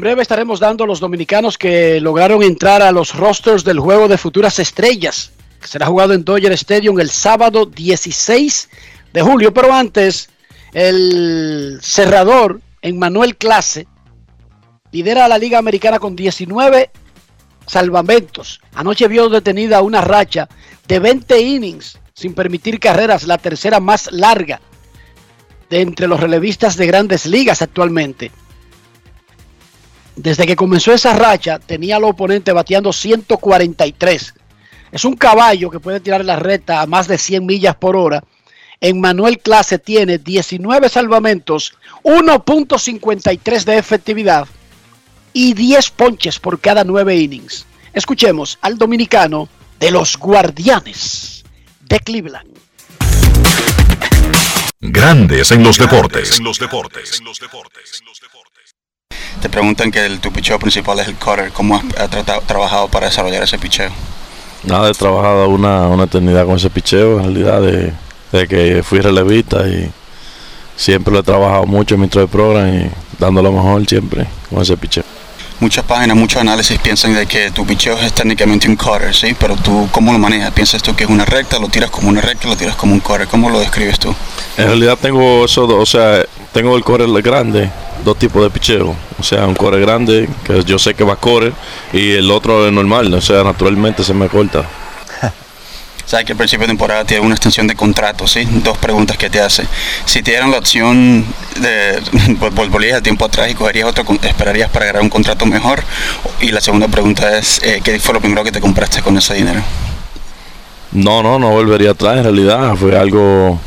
breve estaremos dando a los dominicanos que lograron entrar a los rosters del juego de futuras estrellas, que será jugado en Dodger Stadium el sábado 16 de julio. Pero antes, el cerrador Manuel Clase lidera a la Liga Americana con 19 salvamentos. Anoche vio detenida una racha de 20 innings sin permitir carreras, la tercera más larga de entre los relevistas de grandes ligas actualmente. Desde que comenzó esa racha, tenía al oponente bateando 143. Es un caballo que puede tirar la recta a más de 100 millas por hora. En Manuel Clase tiene 19 salvamentos, 1.53 de efectividad y 10 ponches por cada 9 innings. Escuchemos al dominicano de los Guardianes de Cleveland. Grandes en los deportes. Te preguntan que el, tu picheo principal es el cutter. ¿Cómo has, trabajado para desarrollar ese picheo? Nada, he trabajado una, una eternidad con ese picheo, en realidad, de, que fui relevista y siempre lo he trabajado mucho en mi de programa y dando lo mejor siempre con ese picheo. Muchas páginas, muchos análisis piensan de que tu picheo es técnicamente un cutter, ¿sí? Pero tú, ¿cómo lo manejas? ¿Piensas tú que es una recta, lo tiras como una recta, lo tiras como un cutter? ¿Cómo lo describes tú? En realidad tengo eso, o sea, tengo el core grande, dos tipos de picheo. O sea, un core grande, que yo sé que va a correr, y el otro es normal, o sea, naturalmente se me corta. Sabes que al principio de temporada tiene una extensión de contrato, ¿sí? Dos preguntas que te hace. Si te dieran la opción de volverías a tiempo atrás y cogerías otro, esperarías para agarrar un contrato mejor. Y la segunda pregunta es, eh, ¿qué fue lo primero que te compraste con ese dinero? No, no, no volvería atrás en realidad. Fue algo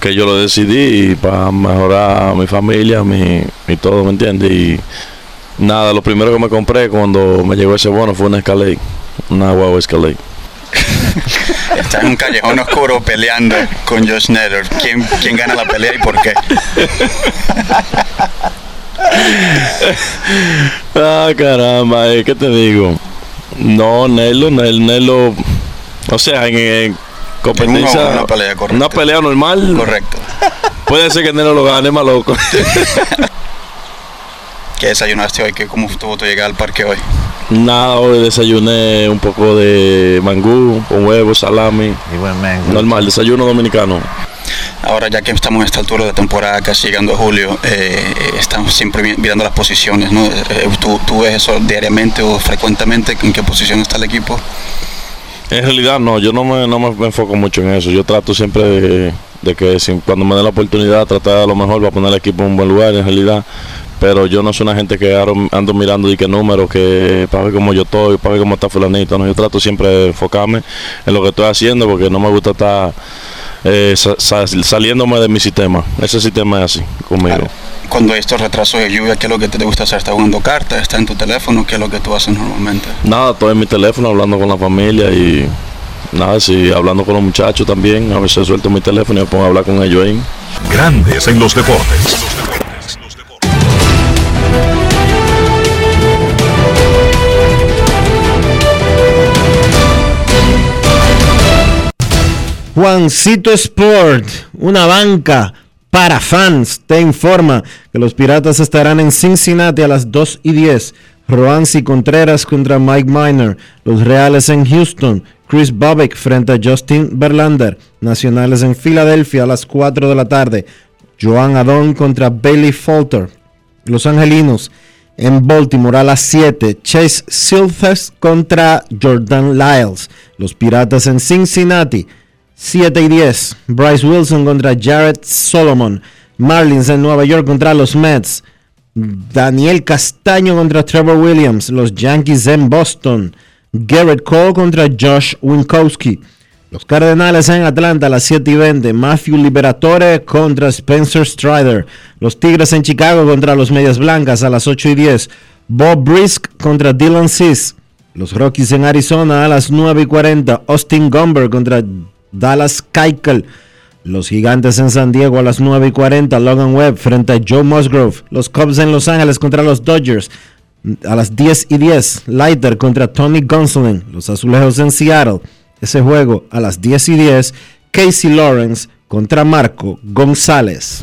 que yo lo decidí para mejorar a mi familia, mi, mi todo, ¿me entiendes? Y nada, lo primero que me compré cuando me llegó ese bono fue una Escalade, una Huawei Escalade. Está en un callejón oscuro peleando con Josh Neller. ¿Quién, ¿Quién gana la pelea y por qué? ah, caramba, eh, ¿qué te digo? No, Nelo, Nelo, o sea, en, competencia, una, pelea, una pelea normal. Correcto. Puede ser que Nelo lo gane, más loco. ¿Qué desayunaste hoy? ¿Cómo estuvo tu llegada al parque hoy? Nada, hoy desayuné un poco de mangú, con huevos, salami. Y buen mango. Normal, desayuno dominicano. Ahora ya que estamos en esta altura de temporada, casi llegando a julio, eh, estamos siempre mirando las posiciones, ¿no? Eh, ¿Tú, ¿Tú, ves eso diariamente o frecuentemente? ¿En qué posición está el equipo? En realidad no, yo no me, no me enfoco mucho en eso. Yo trato siempre de, de que si, cuando me den la oportunidad tratar a lo mejor para poner el equipo en un buen lugar, en realidad pero yo no soy una gente que ando, ando mirando y qué números, que para ver cómo yo estoy, para ver cómo está fulanito. ¿no? Yo trato siempre de enfocarme en lo que estoy haciendo porque no me gusta estar eh, sa- sa- saliéndome de mi sistema. Ese sistema es así conmigo. Cuando hay estos retrasos de lluvia, ¿qué es lo que te gusta hacer? ¿Estás jugando cartas? ¿Estás en tu teléfono? ¿Qué es lo que tú haces normalmente? Nada, estoy en mi teléfono hablando con la familia y nada, sí, hablando con los muchachos también. A veces suelto mi teléfono y me pongo a hablar con ellos ahí. Grandes en los deportes. Juancito Sport, una banca para fans, te informa que los Piratas estarán en Cincinnati a las 2 y 10. Roansi Contreras contra Mike Miner. Los Reales en Houston. Chris Bobbick frente a Justin Verlander. Nacionales en Filadelfia a las 4 de la tarde. Joan Adon contra Bailey Falter. Los Angelinos en Baltimore a las 7. Chase Silvers contra Jordan Lyles. Los Piratas en Cincinnati. 7 y 10. Bryce Wilson contra Jared Solomon. Marlins en Nueva York contra los Mets. Daniel Castaño contra Trevor Williams. Los Yankees en Boston. Garrett Cole contra Josh Winkowski. Los Cardenales en Atlanta a las 7 y 20. Matthew Liberatore contra Spencer Strider. Los Tigres en Chicago contra los Medias Blancas a las 8 y 10. Bob Brisk contra Dylan Cis. Los Rockies en Arizona a las 9 y 40. Austin Gumber contra Dallas Keuchel. Los Gigantes en San Diego a las 9 y 40. Logan Webb frente a Joe Musgrove. Los Cubs en Los Ángeles contra los Dodgers a las 10 y 10. Leiter contra Tony Gonsolin. Los Azulejos en Seattle. Ese juego a las 10 y 10. Casey Lawrence contra Marco González.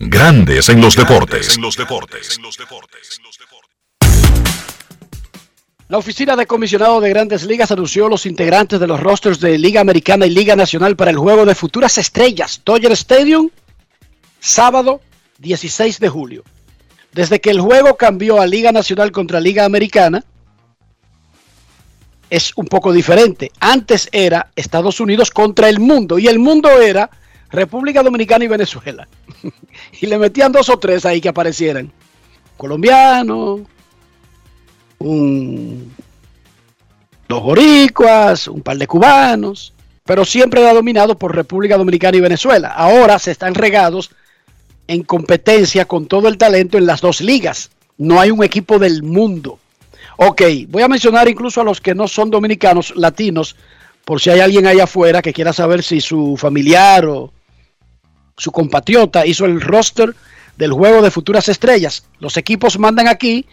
Grandes en los deportes. La oficina de comisionado de grandes ligas anunció los integrantes de los rosters de Liga Americana y Liga Nacional para el juego de futuras estrellas, Dodger Stadium, sábado 16 de julio. Desde que el juego cambió a Liga Nacional contra Liga Americana, es un poco diferente. Antes era Estados Unidos contra el mundo y el mundo era República Dominicana y Venezuela. y le metían dos o tres ahí que aparecieran. Colombiano, un, dos boricuas, un par de cubanos, pero siempre era dominado por República Dominicana y Venezuela. Ahora se están regados en competencia con todo el talento en las dos ligas. No hay un equipo del mundo. Ok, voy a mencionar incluso a los que no son dominicanos, latinos, por si hay alguien allá afuera que quiera saber si su familiar o su compatriota hizo el roster del juego de futuras estrellas. Los equipos mandan aquí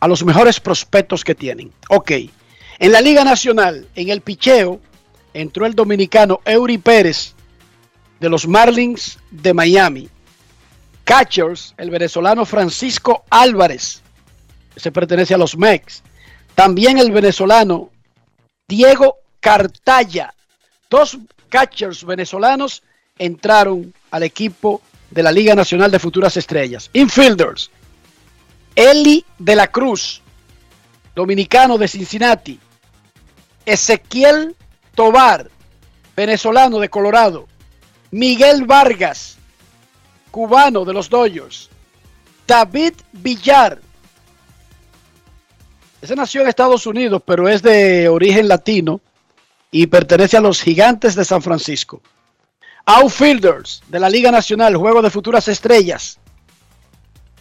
a los mejores prospectos que tienen. Ok, en la Liga Nacional, en el picheo, entró el dominicano Eury Pérez de los Marlins de Miami. Catchers, el venezolano Francisco Álvarez, se pertenece a los Mex. También el venezolano Diego Cartaya. Dos catchers venezolanos entraron al equipo de la Liga Nacional de Futuras Estrellas. Infielders. Eli de la Cruz, dominicano de Cincinnati. Ezequiel Tobar, venezolano de Colorado. Miguel Vargas, cubano de los Dodgers. David Villar. Ese nació en Estados Unidos, pero es de origen latino y pertenece a los Gigantes de San Francisco. Outfielders de la Liga Nacional, Juego de Futuras Estrellas.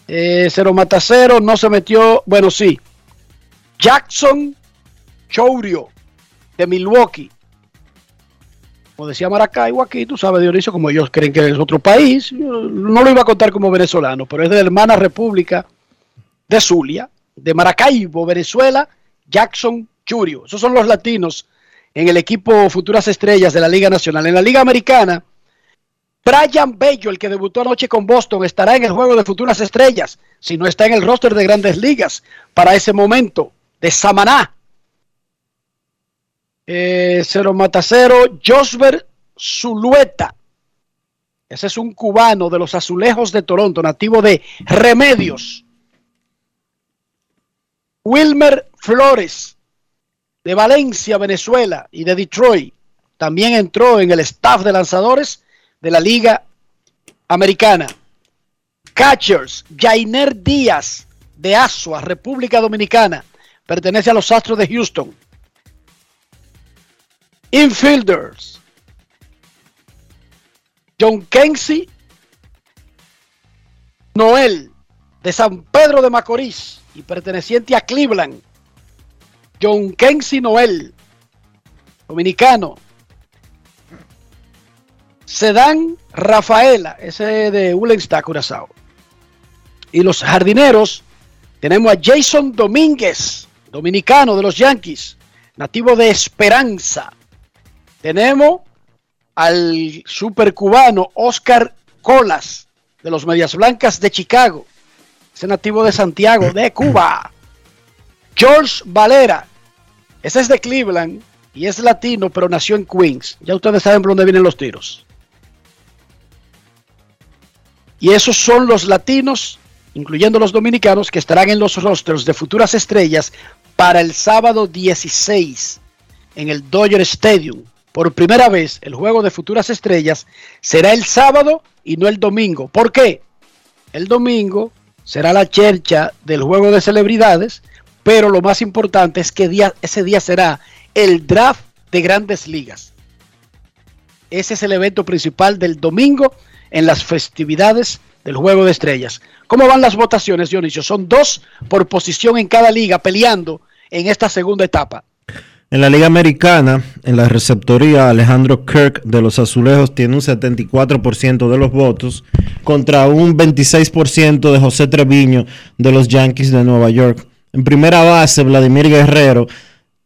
Eh, cero mata cero, no se metió, bueno, sí. Jackson Chourio de Milwaukee. Como decía Maracaibo aquí, tú sabes, Dionisio, como ellos creen que es otro país. No lo iba a contar como venezolano, pero es de la hermana República de Zulia, de Maracaibo, Venezuela, Jackson Churio. Esos son los latinos en el equipo Futuras Estrellas de la Liga Nacional. En la Liga Americana, Brian Bello, el que debutó anoche con Boston, estará en el juego de Futuras Estrellas, si no está en el roster de grandes ligas para ese momento, de Samaná. Eh, cero mata cero, Josber Zulueta. Ese es un cubano de los azulejos de Toronto, nativo de Remedios. Wilmer Flores, de Valencia, Venezuela, y de Detroit, también entró en el staff de lanzadores de la Liga Americana. Catchers, Jainer Díaz, de Asua, República Dominicana, pertenece a los Astros de Houston. Infielders, John Kensi Noel, de San Pedro de Macorís y perteneciente a Cleveland. John Kensi Noel, dominicano. Sedán Rafaela, ese de Ulensta, Curazao. Y los jardineros, tenemos a Jason Domínguez, dominicano de los Yankees, nativo de Esperanza. Tenemos al super cubano Oscar Colas, de los Medias Blancas de Chicago, ese nativo de Santiago, de Cuba. George Valera, ese es de Cleveland y es latino, pero nació en Queens. Ya ustedes saben por dónde vienen los tiros. Y esos son los latinos, incluyendo los dominicanos, que estarán en los rosters de futuras estrellas para el sábado 16 en el Dodger Stadium. Por primera vez, el juego de futuras estrellas será el sábado y no el domingo. ¿Por qué? El domingo será la chercha del juego de celebridades, pero lo más importante es que ese día será el draft de grandes ligas. Ese es el evento principal del domingo en las festividades del Juego de Estrellas. ¿Cómo van las votaciones, Dionisio? Son dos por posición en cada liga peleando en esta segunda etapa. En la Liga Americana, en la receptoría, Alejandro Kirk de los Azulejos tiene un 74% de los votos contra un 26% de José Treviño de los Yankees de Nueva York. En primera base, Vladimir Guerrero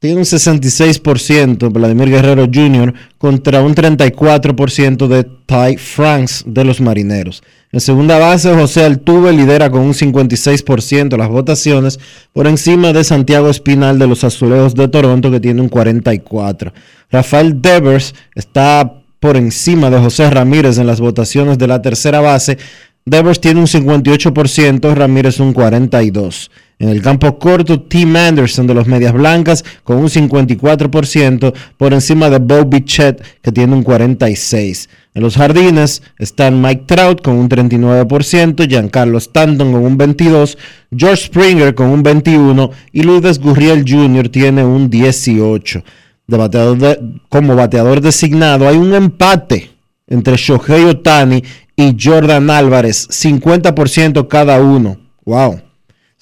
tiene un 66%, Vladimir Guerrero Jr., contra un 34% de Ty Franks de los Marineros. En segunda base, José Altuve lidera con un 56% de las votaciones por encima de Santiago Espinal de los Azulejos de Toronto, que tiene un 44%. Rafael Devers está por encima de José Ramírez en las votaciones de la tercera base. Devers tiene un 58%, Ramírez un 42%. En el campo corto, Tim Anderson de los Medias Blancas con un 54% por encima de Bo Bichette que tiene un 46%. En los jardines están Mike Trout con un 39%, Giancarlo Stanton con un 22%, George Springer con un 21% y Lourdes Gurriel Jr. tiene un 18%. De bateador de, como bateador designado hay un empate entre Shohei Otani y Jordan Álvarez, 50% cada uno. ¡Wow!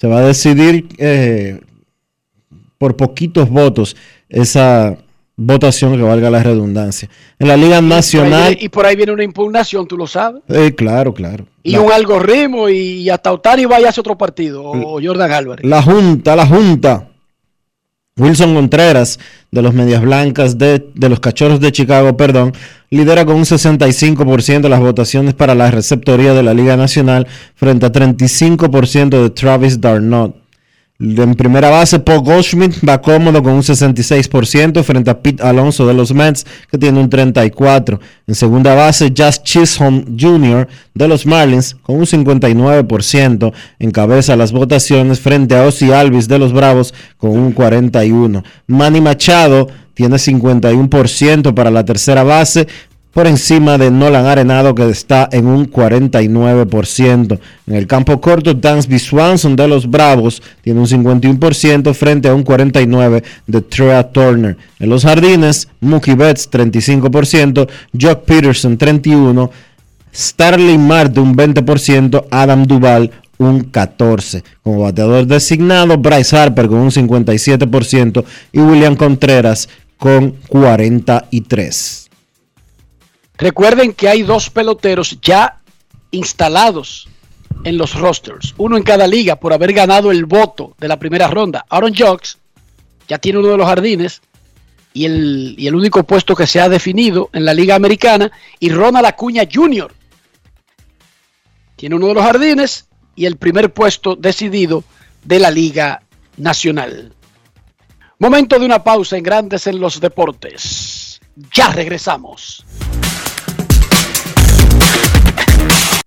Se va a decidir eh, por poquitos votos esa votación que valga la redundancia. En la Liga Nacional... Y por ahí viene, una impugnación, tú lo sabes. Eh, claro, claro. Y un algoritmo y hasta Otani vaya a hacer otro partido, o Jordan Álvarez. La Junta, la Junta. Wilson Contreras, de los Medias Blancas, de, de los Cachorros de Chicago, perdón, lidera con un 65% de las votaciones para la receptoría de la Liga Nacional frente a 35% de Travis Darnot. En primera base, Paul Goldschmidt va cómodo con un 66% frente a Pete Alonso de los Mets, que tiene un 34%. En segunda base, Jazz Chisholm Jr. de los Marlins, con un 59%. Encabeza las votaciones frente a Ozzy Alvis de los Bravos, con un 41%. Manny Machado tiene 51% para la tercera base, por encima de Nolan Arenado que está en un 49%. En el campo corto, Dansby Swanson de los Bravos tiene un 51% frente a un 49% de Trea Turner. En los jardines, Mookie Betts 35%, Jock Peterson 31%, Starling Marte un 20%, Adam Duval un 14%. Como bateador designado, Bryce Harper con un 57% y William Contreras con 43%. Recuerden que hay dos peloteros ya instalados en los rosters, uno en cada liga por haber ganado el voto de la primera ronda. Aaron Jocks ya tiene uno de los jardines y el, y el único puesto que se ha definido en la Liga Americana. Y Ronald Acuña Jr. tiene uno de los jardines y el primer puesto decidido de la Liga Nacional. Momento de una pausa en Grandes en los Deportes. Ya regresamos.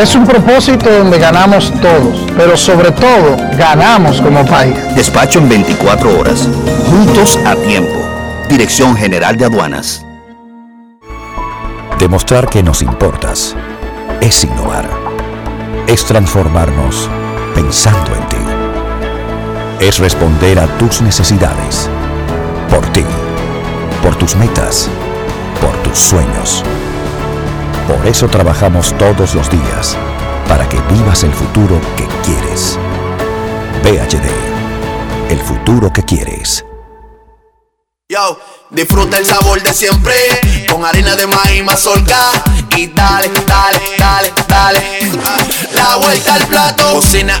Es un propósito donde ganamos todos, pero sobre todo ganamos como país. Despacho en 24 horas, juntos a tiempo. Dirección General de Aduanas. Demostrar que nos importas es innovar. Es transformarnos pensando en ti. Es responder a tus necesidades. Por ti. Por tus metas. Por tus sueños. Por eso trabajamos todos los días. Para que vivas el futuro que quieres. VHD. El futuro que quieres. Yo, disfruta el sabor de siempre con harina de maíz mazorca y dale, dale, dale, dale. La vuelta al plato, cocina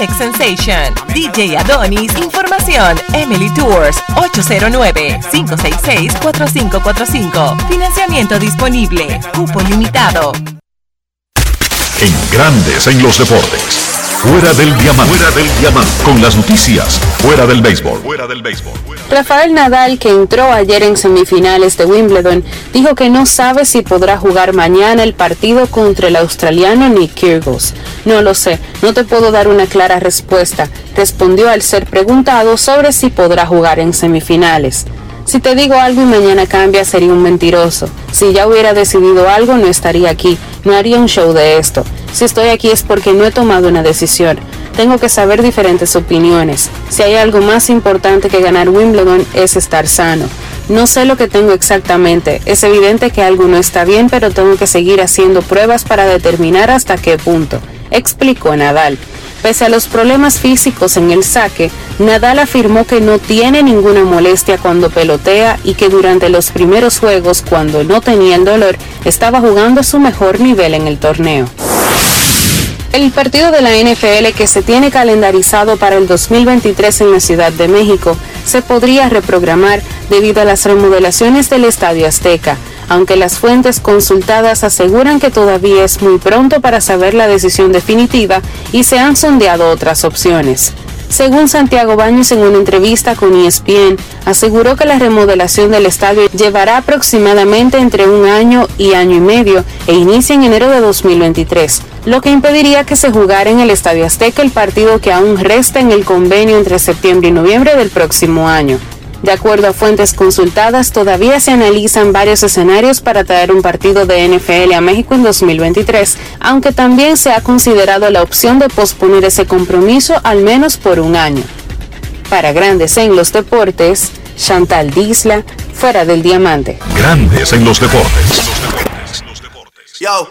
Alex Sensation, DJ Adonis, Información, Emily Tours, 809-566-4545. Financiamiento disponible, cupo limitado. En Grandes en los Deportes. Fuera del diamante. Fuera del diamante. Con las noticias. Fuera del béisbol. Fuera del béisbol. Rafael Nadal, que entró ayer en semifinales de Wimbledon, dijo que no sabe si podrá jugar mañana el partido contra el australiano Nick Kyrgios. No lo sé, no te puedo dar una clara respuesta, respondió al ser preguntado sobre si podrá jugar en semifinales. Si te digo algo y mañana cambia, sería un mentiroso. Si ya hubiera decidido algo, no estaría aquí. No haría un show de esto. Si estoy aquí es porque no he tomado una decisión. Tengo que saber diferentes opiniones. Si hay algo más importante que ganar Wimbledon es estar sano. No sé lo que tengo exactamente. Es evidente que algo no está bien, pero tengo que seguir haciendo pruebas para determinar hasta qué punto. Explicó Nadal. Pese a los problemas físicos en el saque, Nadal afirmó que no tiene ninguna molestia cuando pelotea y que durante los primeros juegos, cuando no tenía el dolor, estaba jugando su mejor nivel en el torneo. El partido de la NFL que se tiene calendarizado para el 2023 en la Ciudad de México se podría reprogramar debido a las remodelaciones del Estadio Azteca, aunque las fuentes consultadas aseguran que todavía es muy pronto para saber la decisión definitiva y se han sondeado otras opciones. Según Santiago Baños en una entrevista con ESPN, aseguró que la remodelación del estadio llevará aproximadamente entre un año y año y medio e inicia en enero de 2023, lo que impediría que se jugara en el Estadio Azteca el partido que aún resta en el convenio entre septiembre y noviembre del próximo año. De acuerdo a fuentes consultadas, todavía se analizan varios escenarios para traer un partido de NFL a México en 2023, aunque también se ha considerado la opción de posponer ese compromiso al menos por un año. Para Grandes en los Deportes, Chantal Disla, fuera del diamante. Grandes en los deportes. Yo,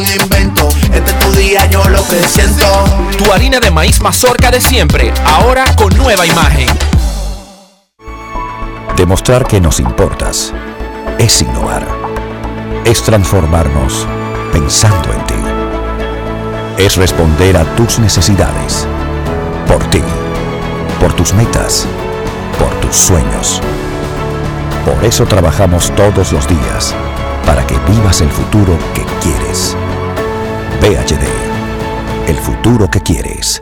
algún invento. Este es tu día, yo lo que siento. Tu harina de maíz mazorca de siempre, ahora con nueva imagen. Demostrar que nos importas es innovar. Es transformarnos pensando en ti. Es responder a tus necesidades. Por ti. Por tus metas. Por tus sueños. Por eso trabajamos todos los días. Para que vivas el futuro que quieres. PHD. El futuro que quieres.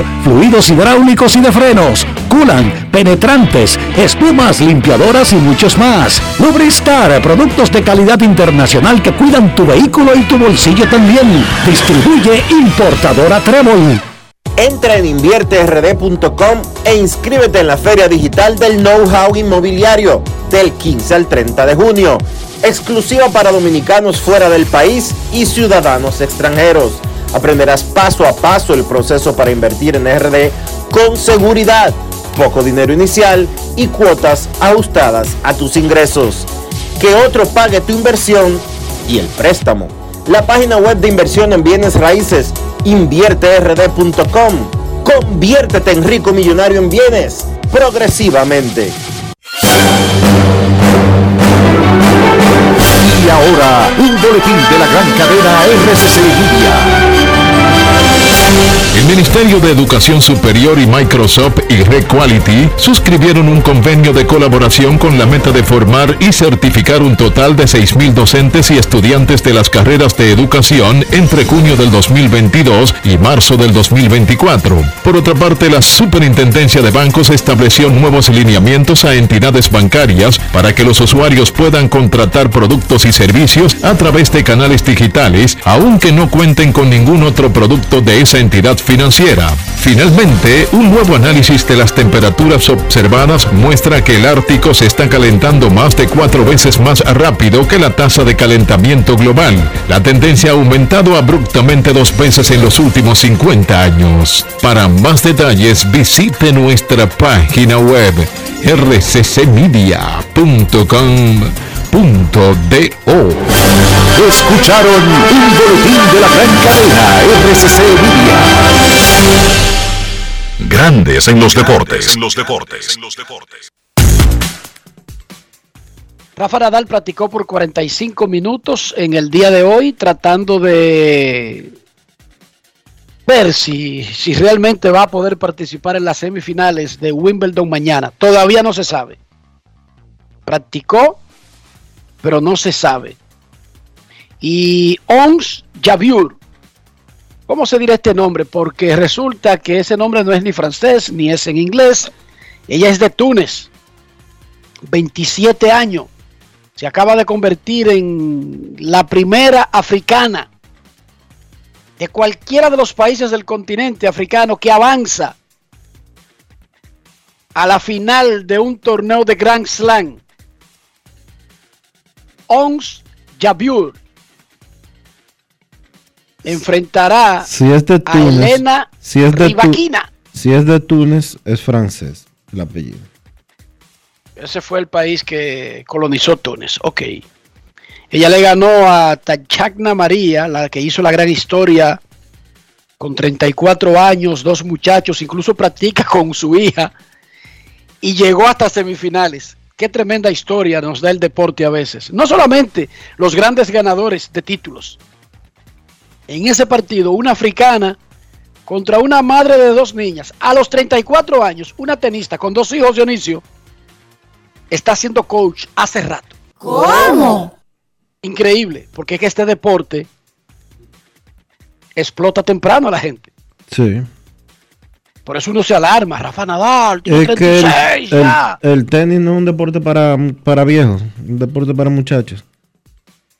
fluidos hidráulicos y de frenos, culan, penetrantes, espumas, limpiadoras y muchos más. Lubristar, productos de calidad internacional que cuidan tu vehículo y tu bolsillo también. Distribuye importadora Trébol. Entra en invierterd.com e inscríbete en la Feria Digital del Know-How Inmobiliario del 15 al 30 de junio, exclusiva para dominicanos fuera del país y ciudadanos extranjeros. Aprenderás paso a paso el proceso para invertir en RD con seguridad, poco dinero inicial y cuotas ajustadas a tus ingresos. Que otro pague tu inversión y el préstamo. La página web de inversión en bienes raíces invierterd.com. Conviértete en rico millonario en bienes progresivamente. Y ahora, un boletín de la gran cadena RCC Media. El Ministerio de Educación Superior y Microsoft y Requality suscribieron un convenio de colaboración con la meta de formar y certificar un total de 6.000 docentes y estudiantes de las carreras de educación entre junio del 2022 y marzo del 2024. Por otra parte, la Superintendencia de Bancos estableció nuevos lineamientos a entidades bancarias para que los usuarios puedan contratar productos y servicios a través de canales digitales, aunque no cuenten con ningún otro producto de esa entidad financiera. Finalmente, un nuevo análisis de las temperaturas observadas muestra que el Ártico se está calentando más de cuatro veces más rápido que la tasa de calentamiento global. La tendencia ha aumentado abruptamente dos veces en los últimos 50 años. Para más detalles, visite nuestra página web rccmedia.com.do. Escucharon un boletín de la gran cadena RCC Media. Grandes en los deportes. los deportes. Rafa Nadal platicó por 45 minutos en el día de hoy tratando de ver si, si realmente va a poder participar en las semifinales de Wimbledon mañana. Todavía no se sabe. Practicó, pero no se sabe. Y Ons Javier, ¿cómo se dirá este nombre? Porque resulta que ese nombre no es ni francés ni es en inglés. Ella es de Túnez, 27 años. Se acaba de convertir en la primera africana de cualquiera de los países del continente africano que avanza a la final de un torneo de Grand Slam. Ons Jabeur enfrentará Si es de a Elena si es de, Tu- Rivaquina. si es de Túnez, es francés el apellido. Ese fue el país que colonizó Túnez. Ok. Ella le ganó a Tachagna María, la que hizo la gran historia con 34 años, dos muchachos, incluso practica con su hija y llegó hasta semifinales. Qué tremenda historia nos da el deporte a veces. No solamente los grandes ganadores de títulos. En ese partido, una africana contra una madre de dos niñas, a los 34 años, una tenista con dos hijos, Dionisio, está siendo coach hace rato. ¿Cómo? Increíble, porque es que este deporte explota temprano a la gente. Sí. Por eso uno se alarma. Rafa Nadal, tiene Es que el, 36 el- ya. el tenis no es un deporte para, para viejos, un deporte para muchachos.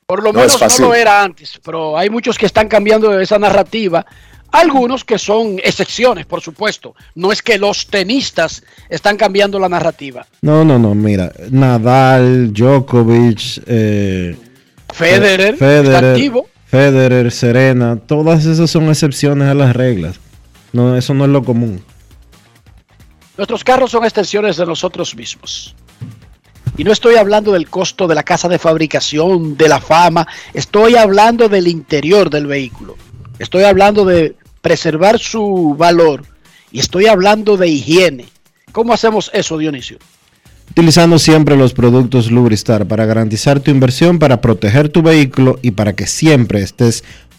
Por lo No menos no lo era antes, pero hay muchos que están cambiando esa narrativa. Algunos que son excepciones, por supuesto. No es que los tenistas están cambiando la narrativa. No, no, no, mira, Nadal, Djokovic, eh, Federer, está Federer, activo. Federer, Serena, todas esas son excepciones a las reglas. No, eso no es lo común. Nuestros carros son extensiones de nosotros mismos. Y no estoy hablando del costo de la casa de fabricación, de la fama, estoy hablando del interior del vehículo. Estoy hablando de preservar su valor y estoy hablando de higiene. ¿Cómo hacemos eso, Dionisio? Utilizando siempre los productos Lubristar para garantizar tu inversión, para proteger tu vehículo y para que siempre estés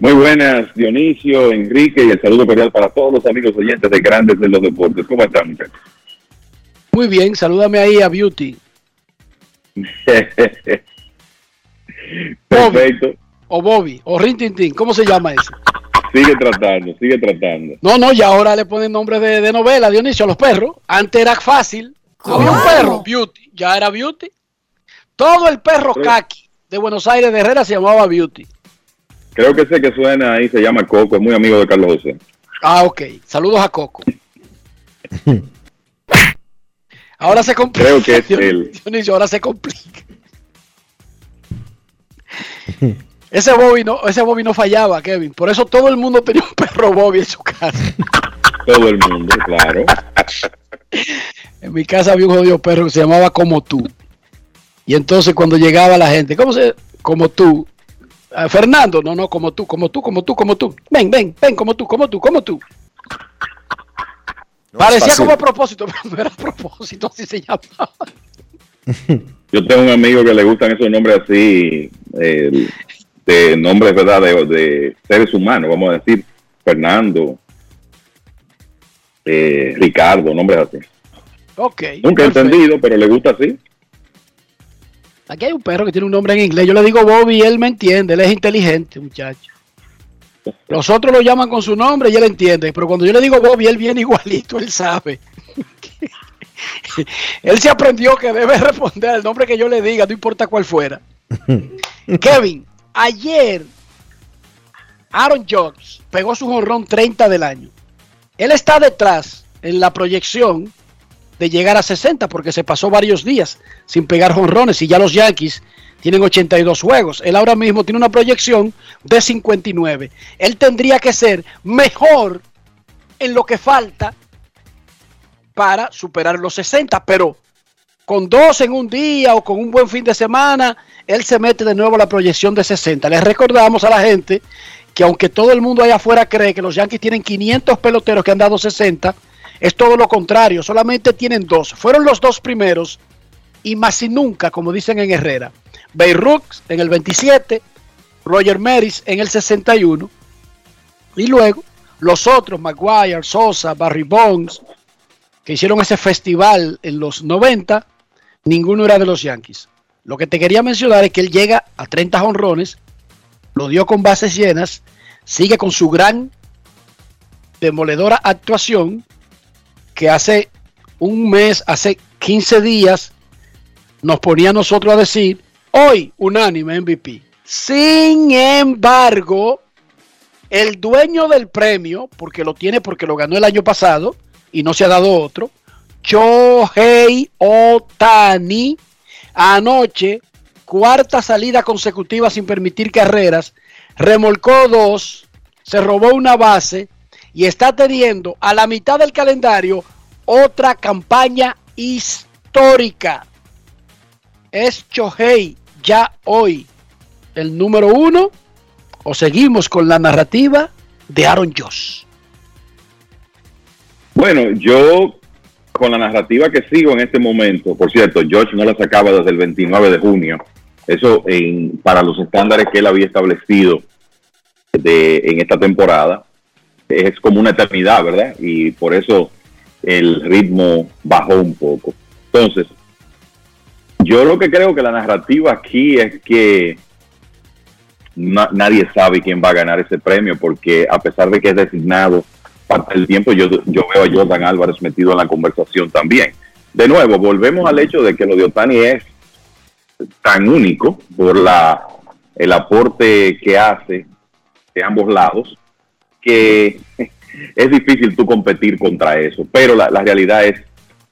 Muy buenas, Dionisio, Enrique, y el saludo cordial para todos los amigos oyentes de Grandes de los Deportes. ¿Cómo están, muchachos? Muy bien, salúdame ahí a Beauty. Perfecto. O Bobby, o Rintintín, ¿cómo se llama ese? Sigue tratando, sigue tratando. No, no, y ahora le ponen nombre de, de novela, Dionisio, a los perros. Antes era fácil. Había un perro, Beauty, ya era Beauty. Todo el perro kaki de Buenos Aires de Herrera se llamaba Beauty. Creo que ese que suena ahí se llama Coco, es muy amigo de Carlos José. Ah, ok. Saludos a Coco. Ahora se complica. Creo que es él. Dionisio, ahora se complica. Ese Bobby no, ese Bobby no fallaba, Kevin. Por eso todo el mundo tenía un perro Bobby en su casa. Todo el mundo, claro. En mi casa había un jodido perro que se llamaba Como tú. Y entonces cuando llegaba la gente, ¿cómo se? Como tú. Ah, Fernando, no, no, como tú, como tú, como tú, como tú. Ven, ven, ven, como tú, como tú, como tú. Parecía fácil. como a propósito, pero no era a propósito, así se llamaba. Yo tengo un amigo que le gustan esos nombres así, eh, de nombres, ¿verdad? De, de seres humanos, vamos a decir. Fernando, eh, Ricardo, nombres así. Ok. Nunca he entendido, pero le gusta así. Aquí hay un perro que tiene un nombre en inglés. Yo le digo Bobby y él me entiende. Él es inteligente, muchacho. Los otros lo llaman con su nombre y él entiende. Pero cuando yo le digo Bobby, él viene igualito, él sabe. él se aprendió que debe responder al nombre que yo le diga, no importa cuál fuera. Kevin, ayer Aaron Judge pegó su jonrón 30 del año. Él está detrás en la proyección de llegar a 60 porque se pasó varios días sin pegar jonrones y ya los Yankees tienen 82 juegos. Él ahora mismo tiene una proyección de 59. Él tendría que ser mejor en lo que falta para superar los 60, pero con dos en un día o con un buen fin de semana, él se mete de nuevo a la proyección de 60. Les recordamos a la gente que aunque todo el mundo allá afuera cree que los Yankees tienen 500 peloteros que han dado 60, es todo lo contrario, solamente tienen dos. Fueron los dos primeros y más y nunca, como dicen en Herrera. Beirut en el 27, Roger Maris en el 61 y luego los otros, Maguire, Sosa, Barry Bonds, que hicieron ese festival en los 90, ninguno era de los Yankees. Lo que te quería mencionar es que él llega a 30 honrones, lo dio con bases llenas, sigue con su gran demoledora actuación que hace un mes, hace 15 días, nos ponía a nosotros a decir, hoy unánime MVP. Sin embargo, el dueño del premio, porque lo tiene porque lo ganó el año pasado y no se ha dado otro, Chohei Otani, anoche, cuarta salida consecutiva sin permitir carreras, remolcó dos, se robó una base y está teniendo a la mitad del calendario otra campaña histórica. Es Chohei ya hoy el número uno o seguimos con la narrativa de Aaron Josh. Bueno, yo con la narrativa que sigo en este momento, por cierto, Josh no la sacaba desde el 29 de junio. Eso en, para los estándares que él había establecido de, en esta temporada es como una eternidad, ¿verdad? Y por eso el ritmo bajó un poco. Entonces, yo lo que creo que la narrativa aquí es que nadie sabe quién va a ganar ese premio, porque a pesar de que es designado parte del tiempo, yo, yo veo a Jordan Álvarez metido en la conversación también. De nuevo, volvemos al hecho de que lo de Otani es tan único por la el aporte que hace de ambos lados, que es difícil tú competir contra eso. Pero la, la realidad es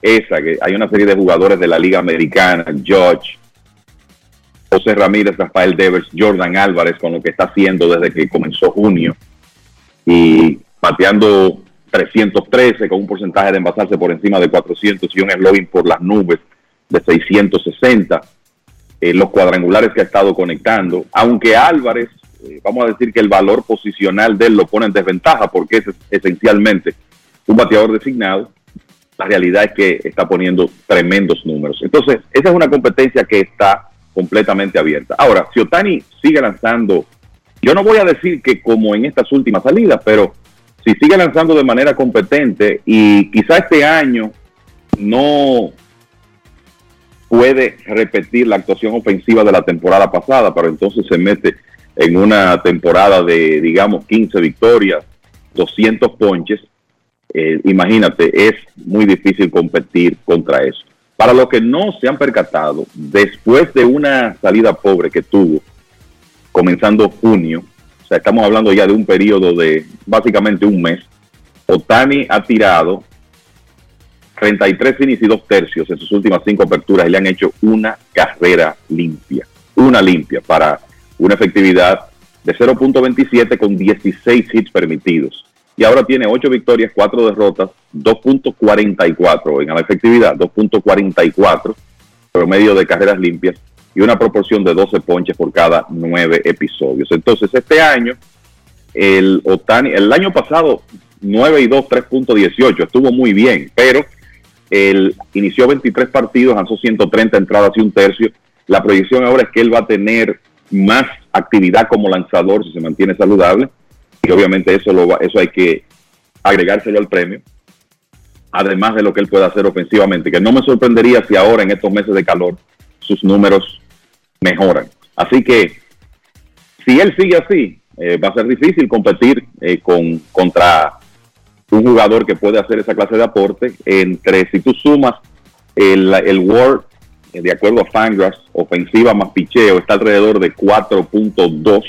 esa, que hay una serie de jugadores de la Liga Americana, George, José Ramírez, Rafael Devers, Jordan Álvarez, con lo que está haciendo desde que comenzó junio y pateando 313 con un porcentaje de envasarse por encima de 400 y un slogan por las nubes de 660. Eh, los cuadrangulares que ha estado conectando, aunque Álvarez, eh, vamos a decir que el valor posicional de él lo pone en desventaja porque es esencialmente un bateador designado, la realidad es que está poniendo tremendos números. Entonces, esa es una competencia que está completamente abierta. Ahora, si Otani sigue lanzando, yo no voy a decir que como en estas últimas salidas, pero si sigue lanzando de manera competente y quizá este año no puede repetir la actuación ofensiva de la temporada pasada, pero entonces se mete en una temporada de, digamos, 15 victorias, 200 ponches, eh, imagínate, es muy difícil competir contra eso. Para los que no se han percatado, después de una salida pobre que tuvo, comenzando junio, o sea, estamos hablando ya de un periodo de básicamente un mes, Otani ha tirado 33 innings y dos tercios en sus últimas cinco aperturas y le han hecho una carrera limpia, una limpia para una efectividad de 0.27 con 16 hits permitidos y ahora tiene 8 victorias, 4 derrotas, 2.44 en la efectividad, 2.44 promedio de carreras limpias y una proporción de 12 ponches por cada 9 episodios. Entonces, este año, el Otani, el año pasado, 9 y 2, 3.18, estuvo muy bien, pero él inició 23 partidos, lanzó 130 entradas y un tercio. La proyección ahora es que él va a tener más actividad como lanzador si se mantiene saludable y obviamente eso, lo eso hay que agregárselo al premio, además de lo que él puede hacer ofensivamente, que no me sorprendería si ahora en estos meses de calor sus números mejoran. Así que si él sigue así, eh, va a ser difícil competir eh, con, contra un jugador que puede hacer esa clase de aporte. Entre si tú sumas el, el World, de acuerdo a Fangraphs, ofensiva más picheo, está alrededor de 4.2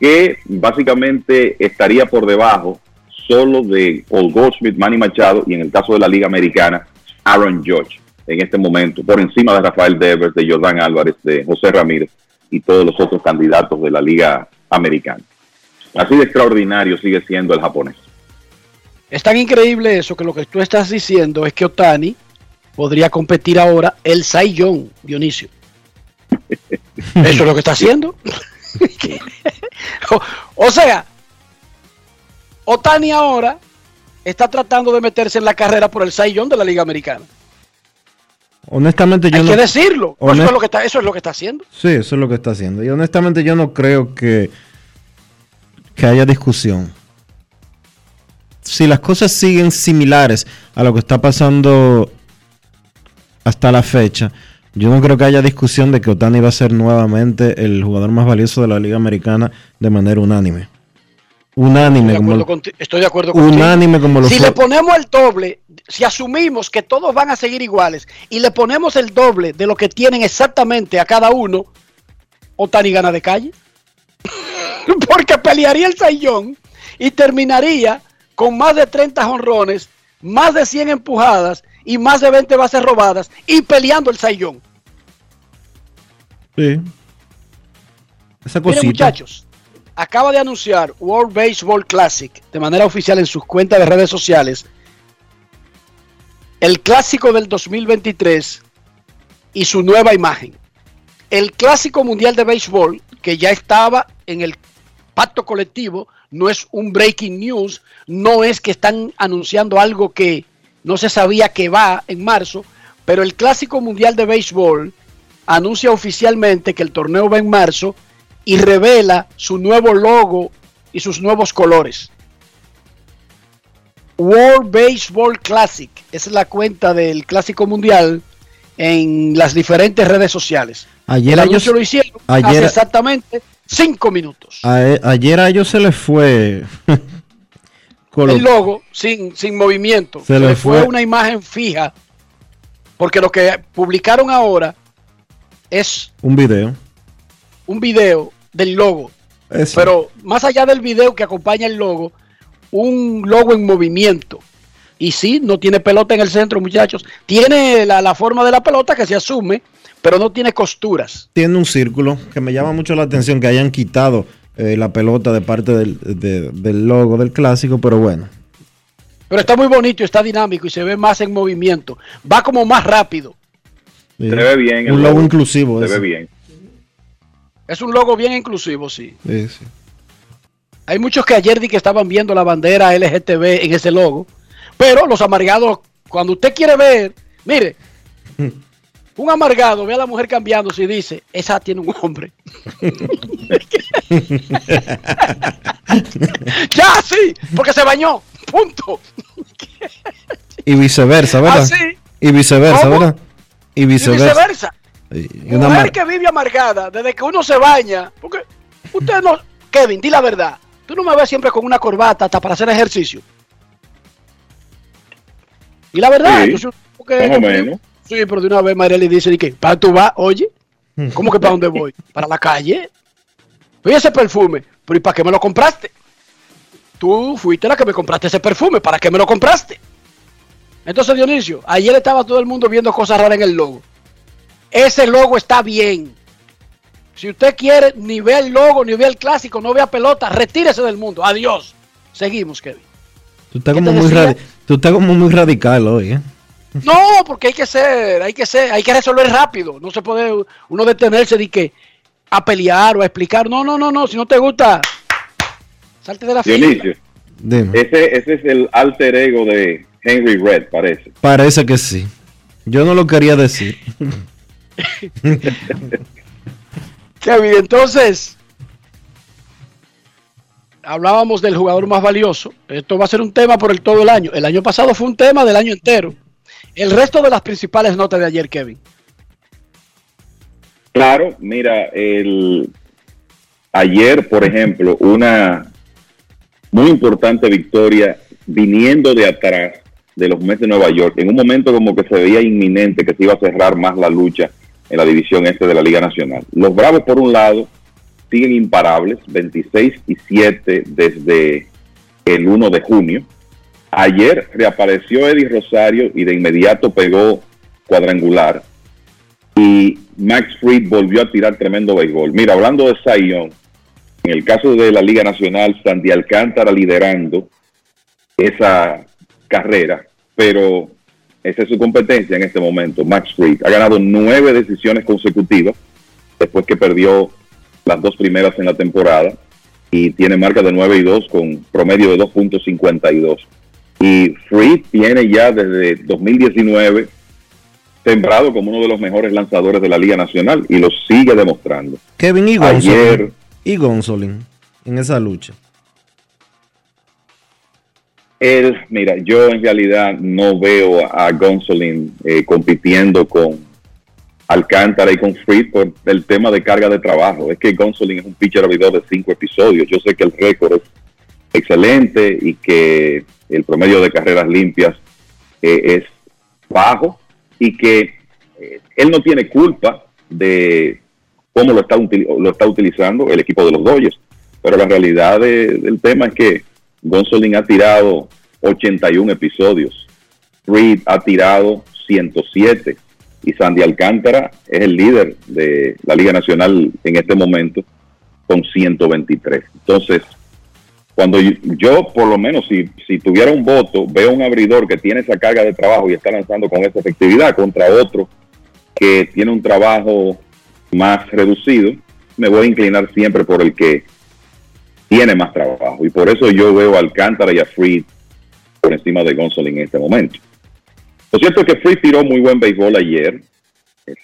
que básicamente estaría por debajo solo de Paul Goldschmidt, Manny Machado y en el caso de la Liga Americana, Aaron George. en este momento, por encima de Rafael Devers, de Jordan Álvarez, de José Ramírez y todos los otros candidatos de la Liga Americana. Así de extraordinario sigue siendo el japonés. Es tan increíble eso que lo que tú estás diciendo es que Otani podría competir ahora el Young, Dionisio. Eso es lo que está haciendo. o, o sea, Otani ahora está tratando de meterse en la carrera por el Young de la Liga Americana. Honestamente yo Hay no... que decirlo. honest- Eso, es lo que está, eso es lo que está haciendo. Sí, eso es lo que está haciendo. Y honestamente yo no creo que, que haya discusión. Si las cosas siguen similares a lo que está pasando hasta la fecha, yo no creo que haya discusión de que Otani va a ser nuevamente el jugador más valioso de la Liga Americana de manera unánime. Unánime, Estoy de como, acuerdo, conti- estoy de acuerdo contigo. unánime como lo Si le ponemos el doble, si asumimos que todos van a seguir iguales y le ponemos el doble de lo que tienen exactamente a cada uno, Otani gana de calle. Porque pelearía el Sayón y terminaría con más de 30 jonrones, más de 100 empujadas y más de 20 bases robadas y peleando el Sayón. Sí. Esa Miren cosita. muchachos, acaba de anunciar World Baseball Classic de manera oficial en sus cuentas de redes sociales el clásico del 2023 y su nueva imagen. El clásico mundial de béisbol que ya estaba en el pacto colectivo, no es un breaking news, no es que están anunciando algo que no se sabía que va en marzo, pero el clásico mundial de béisbol anuncia oficialmente que el torneo va en marzo y revela su nuevo logo y sus nuevos colores. World Baseball Classic es la cuenta del Clásico Mundial en las diferentes redes sociales. Ayer el ellos- lo hicieron ayer- hace exactamente cinco minutos. A- e, ayer a ellos se les fue. El logo sin, sin movimiento. Se Se, le le fue fue- una imagen fija. Porque lo que publicaron ahora es un video. un video del logo. Eso. Pero más allá del video que acompaña el logo, un logo en movimiento. Y sí, no tiene pelota en el centro, muchachos. Tiene la, la forma de la pelota que se asume, pero no tiene costuras. Tiene un círculo que me llama mucho la atención que hayan quitado eh, la pelota de parte del, de- del logo del clásico, pero bueno. Pero está muy bonito, está dinámico y se ve más en movimiento. Va como más rápido. Sí. Se ve bien. Un logo inclusivo. Se ese. ve bien. Es un logo bien inclusivo, sí. Sí, sí. Hay muchos que ayer di que estaban viendo la bandera LGTB en ese logo. Pero los amargados, cuando usted quiere ver, mire, un amargado ve a la mujer cambiándose y dice, esa tiene un hombre. ya, sí, porque se bañó. Punto. Y viceversa, ¿verdad? Ah. Y viceversa, ¿Cómo? ¿verdad? Y Y viceversa. viceversa. Y una Mujer que vive amargada desde que uno se baña. Porque usted no. Kevin, di la verdad. Tú no me ves siempre con una corbata hasta para hacer ejercicio. Y la verdad, Sí, yo que- más o menos. Sí, pero de una vez Marieli dice, ¿y qué? ¿Para tú vas? Oye, ¿cómo que para dónde voy? ¿Para la calle? Oye, ese perfume, pero ¿y para qué me lo compraste? Tú fuiste la que me compraste ese perfume, ¿para qué me lo compraste? Entonces, Dionisio, ayer estaba todo el mundo viendo cosas raras en el logo. Ese logo está bien. Si usted quiere, ni vea el logo, ni vea el clásico, no vea pelota, retírese del mundo. Adiós. Seguimos, Kevin. Tú estás, ¿Qué como te muy decía? radi- tú estás como muy radical hoy, ¿eh? No, porque hay que ser, hay que ser, hay que resolver rápido. No se puede uno detenerse de que a pelear o a explicar. No, no, no, no. Si no te gusta, salte de la fila. Dionisio, Dime. ese, ese es el alter ego de Henry Red, parece. Parece que sí. Yo no lo quería decir. Kevin, entonces, hablábamos del jugador más valioso. Esto va a ser un tema por el todo el año. El año pasado fue un tema del año entero. El resto de las principales notas de ayer, Kevin. Claro, mira, el ayer, por ejemplo, una muy importante victoria viniendo de atrás de los Mets de Nueva York, en un momento como que se veía inminente que se iba a cerrar más la lucha en la división este de la Liga Nacional. Los Bravos, por un lado, siguen imparables, 26 y 7 desde el 1 de junio. Ayer reapareció Eddie Rosario y de inmediato pegó cuadrangular y Max Fried volvió a tirar tremendo béisbol. Mira, hablando de Zion, en el caso de la Liga Nacional, Sandy Alcántara liderando esa carrera, pero esa es su competencia en este momento. Max Fried ha ganado nueve decisiones consecutivas después que perdió las dos primeras en la temporada y tiene marca de 9 y 2 con promedio de 2.52. Y Fried tiene ya desde 2019 sembrado como uno de los mejores lanzadores de la Liga Nacional y lo sigue demostrando. Kevin y Ayer, Gonzolin, y Gonzolin en esa lucha. él, mira, yo en realidad no veo a Gonsolin eh, compitiendo con Alcántara y con Fried por el tema de carga de trabajo. Es que Gonsolin es un pitcher abridor de cinco episodios. Yo sé que el récord es excelente y que el promedio de carreras limpias eh, es bajo y que eh, él no tiene culpa de cómo lo está, lo está utilizando el equipo de los Dodgers. Pero la realidad de- del tema es que Gonsolin ha tirado 81 episodios, Reed ha tirado 107 y Sandy Alcántara es el líder de la Liga Nacional en este momento con 123. Entonces, cuando yo, yo, por lo menos, si, si tuviera un voto, veo un abridor que tiene esa carga de trabajo y está lanzando con esa efectividad contra otro que tiene un trabajo más reducido, me voy a inclinar siempre por el que tiene más trabajo. Y por eso yo veo a Alcántara y a Fried por encima de Gonzolin en este momento. Lo cierto es que Fried tiró muy buen béisbol ayer,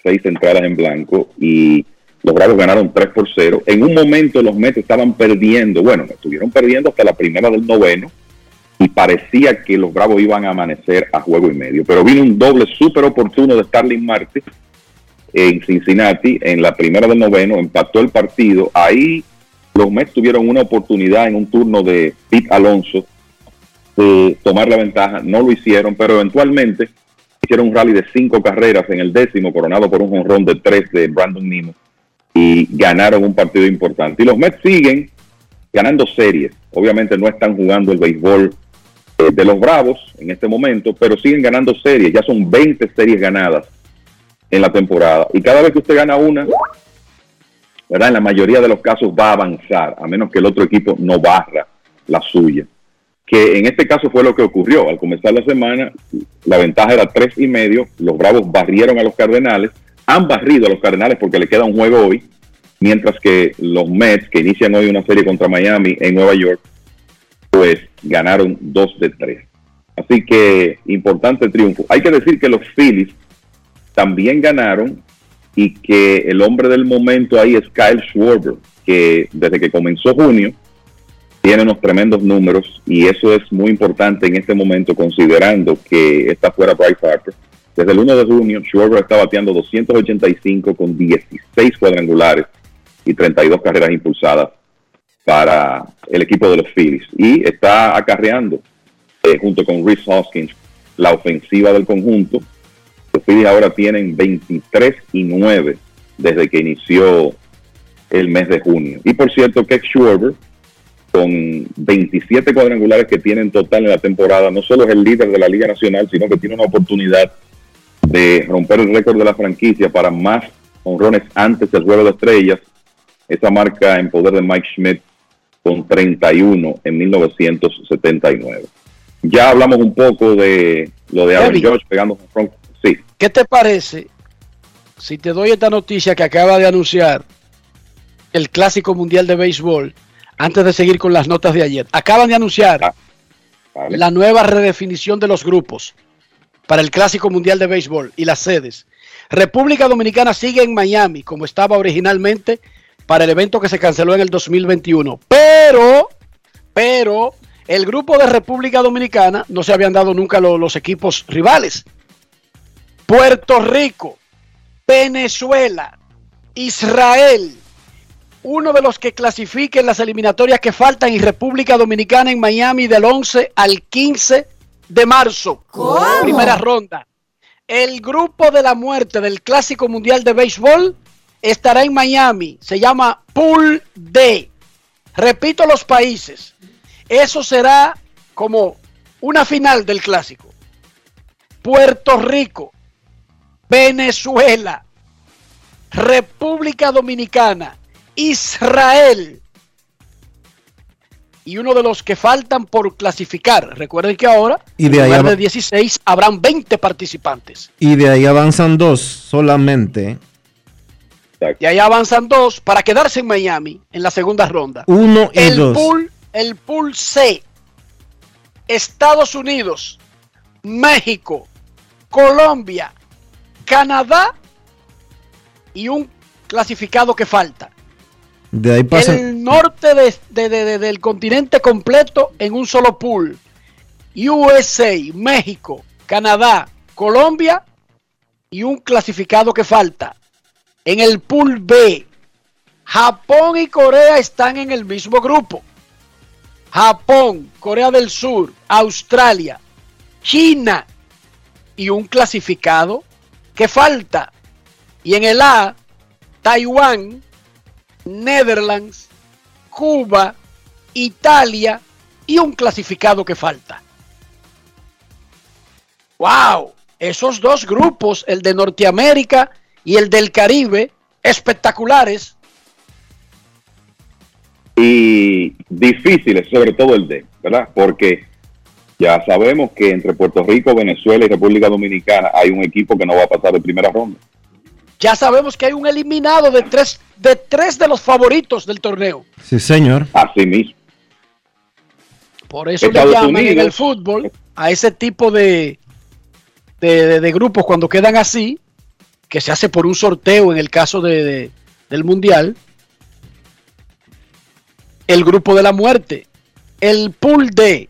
seis entradas en blanco, y los Bravos ganaron 3 por 0. En un momento los Mets estaban perdiendo, bueno, estuvieron perdiendo hasta la primera del noveno, y parecía que los Bravos iban a amanecer a juego y medio. Pero vino un doble súper oportuno de Starling Marte en Cincinnati en la primera del noveno, empató el partido. Ahí los Mets tuvieron una oportunidad en un turno de Pete Alonso de tomar la ventaja, no lo hicieron, pero eventualmente hicieron un rally de cinco carreras en el décimo, coronado por un jonrón de tres de Brandon Nimo, y ganaron un partido importante. Y los Mets siguen ganando series. Obviamente no están jugando el béisbol eh, de los Bravos en este momento, pero siguen ganando series. Ya son 20 series ganadas en la temporada. Y cada vez que usted gana una. En la mayoría de los casos va a avanzar, a menos que el otro equipo no barra la suya. Que en este caso fue lo que ocurrió. Al comenzar la semana, la ventaja era tres y medio. Los Bravos barrieron a los Cardenales. Han barrido a los Cardenales porque le queda un juego hoy. Mientras que los Mets, que inician hoy una serie contra Miami en Nueva York, pues ganaron dos de tres. Así que importante triunfo. Hay que decir que los Phillies también ganaron y que el hombre del momento ahí es Kyle Schwarber, que desde que comenzó junio tiene unos tremendos números y eso es muy importante en este momento considerando que está fuera Bryce Harper. Desde el 1 de junio, Schwarber está bateando 285 con 16 cuadrangulares y 32 carreras impulsadas para el equipo de los Phillies y está acarreando eh, junto con Rhys Hoskins la ofensiva del conjunto. Los Phillies ahora tienen 23 y 9 desde que inició el mes de junio. Y por cierto, que Schwarber, con 27 cuadrangulares que tiene en total en la temporada, no solo es el líder de la Liga Nacional, sino que tiene una oportunidad de romper el récord de la franquicia para más honrones antes del juego de estrellas. Esa marca en poder de Mike Schmidt con 31 en 1979. Ya hablamos un poco de lo de Aaron. George pegando front. Sí, ¿Qué te parece si te doy esta noticia que acaba de anunciar el Clásico Mundial de Béisbol antes de seguir con las notas de ayer? Acaban de anunciar la nueva redefinición de los grupos para el Clásico Mundial de Béisbol y las sedes. República Dominicana sigue en Miami como estaba originalmente para el evento que se canceló en el 2021. Pero, pero, el grupo de República Dominicana no se habían dado nunca lo- los equipos rivales. Puerto Rico, Venezuela, Israel, uno de los que clasifiquen las eliminatorias que faltan y República Dominicana en Miami del 11 al 15 de marzo. Primera ronda. El grupo de la muerte del Clásico Mundial de Béisbol estará en Miami. Se llama Pool D. Repito los países. Eso será como una final del Clásico. Puerto Rico, Venezuela, República Dominicana, Israel y uno de los que faltan por clasificar. Recuerden que ahora, Y de en lugar de 16, habrán 20 participantes. Y de ahí avanzan dos solamente. Y ahí avanzan dos para quedarse en Miami en la segunda ronda. Uno y el dos. Pool, el pool C. Estados Unidos, México, Colombia, Canadá y un clasificado que falta. El norte de- del continente completo en un solo pool. USA, México, Canadá, Colombia y un clasificado que falta. En el pool B, Japón y Corea están en el mismo grupo. Japón, Corea del Sur, Australia, China y un clasificado que falta. Y en el A, Taiwán, Netherlands, Cuba, Italia y un clasificado que falta. ¡Wow! Esos dos grupos, el de Norteamérica y el del Caribe, espectaculares. y difíciles, sobre todo el D, ¿verdad? Porque ya sabemos que entre Puerto Rico, Venezuela y República Dominicana hay un equipo que no va a pasar de primera ronda. Ya sabemos que hay un eliminado de tres de, tres de los favoritos del torneo. Sí, señor. Así mismo. Por eso le Estados llaman en el fútbol a ese tipo de, de, de- de grupos cuando quedan así, que se hace por un sorteo en el caso de, de- del Mundial, el grupo de la muerte, el pool de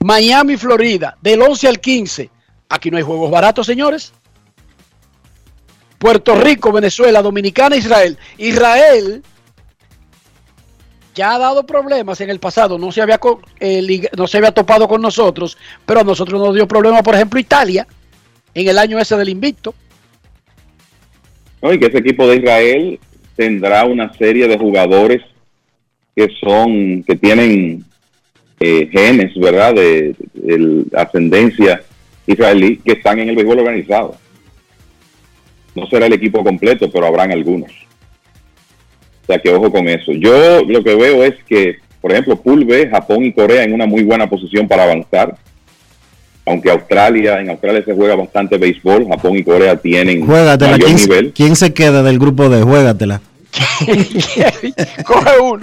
Miami, Florida, del 11 al 15. Aquí no hay juegos baratos, señores. Puerto Rico, Venezuela, Dominicana, Israel. Israel ya ha dado problemas en el pasado, no se había, eh, no se había topado con nosotros, pero a nosotros nos dio problemas, por ejemplo, Italia, en el año ese del invicto. ¿no? Y que ese equipo de Israel tendrá una serie de jugadores que son, que tienen eh, genes, ¿verdad? De, de ascendencia israelí que están en el béisbol organizado. No será el equipo completo, pero habrán algunos. O sea que ojo con eso. Yo lo que veo es que, por ejemplo, Pool B, Japón y Corea en una muy buena posición para avanzar. Aunque Australia, en Australia se juega bastante béisbol, Japón y Corea tienen Juégatela. mayor ¿Quién, nivel. quién se queda del grupo de Juégatela? Coge uno.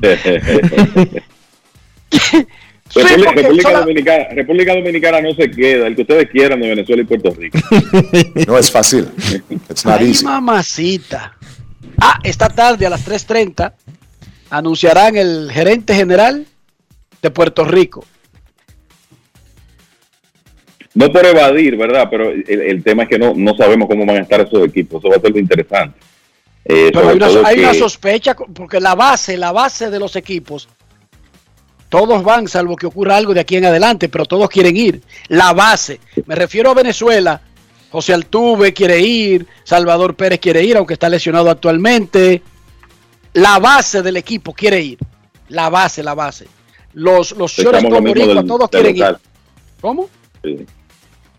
República, porque República sola- Dominicana, República Dominicana no se queda, el que ustedes quieran de Venezuela y Puerto Rico. No es fácil. It's not Ay, easy. mamacita. Ah, esta tarde a las 3.30 anunciarán el gerente general de Puerto Rico. No por evadir, ¿verdad? Pero el, el tema es que no, no sabemos cómo van a estar esos equipos. Eso va a ser lo interesante. Eh, Pero hay una, una sospecha, porque la base, la base de los equipos, todos van, salvo que ocurra algo de aquí en adelante, pero todos quieren ir. La base, me refiero a Venezuela, José Altuve quiere ir, Salvador Pérez quiere ir, aunque está lesionado actualmente. La base del equipo quiere ir. La base, la base. Los, los Pensamos lo todos quieren ir. ¿Cómo? Sí.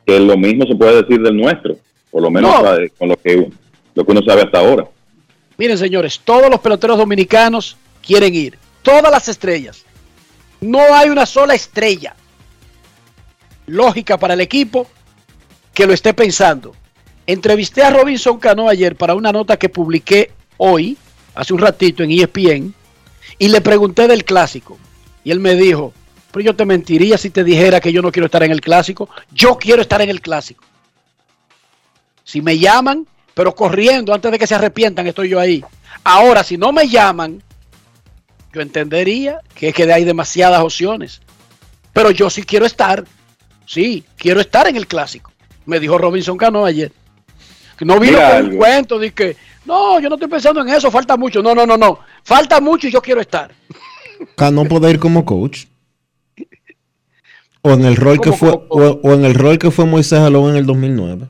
Que lo mismo se puede decir del nuestro, por lo menos No. con lo que, lo que uno sabe hasta ahora. Miren, señores, todos los peloteros dominicanos quieren ir. Todas las estrellas. No hay una sola estrella lógica para el equipo que lo esté pensando. Entrevisté a Robinson Cano ayer para una nota que publiqué hoy, hace un ratito en ESPN, y le pregunté del clásico. Y él me dijo, pero yo te mentiría si te dijera que yo no quiero estar en el clásico. Yo quiero estar en el clásico. Si me llaman, pero corriendo antes de que se arrepientan, estoy yo ahí. Ahora, si no me llaman, yo entendería que es que hay demasiadas opciones. Pero yo sí quiero estar. Sí, quiero estar en el clásico. Me dijo Robinson Cano ayer. No vino Mira con un cuento de que, no, yo no estoy pensando en eso, falta mucho. No, no, no, no. Falta mucho y yo quiero estar. Cano puede ir como coach. O en el rol que ¿Cómo fue, o, o en el rol que fue Moisés Aló en el 2009.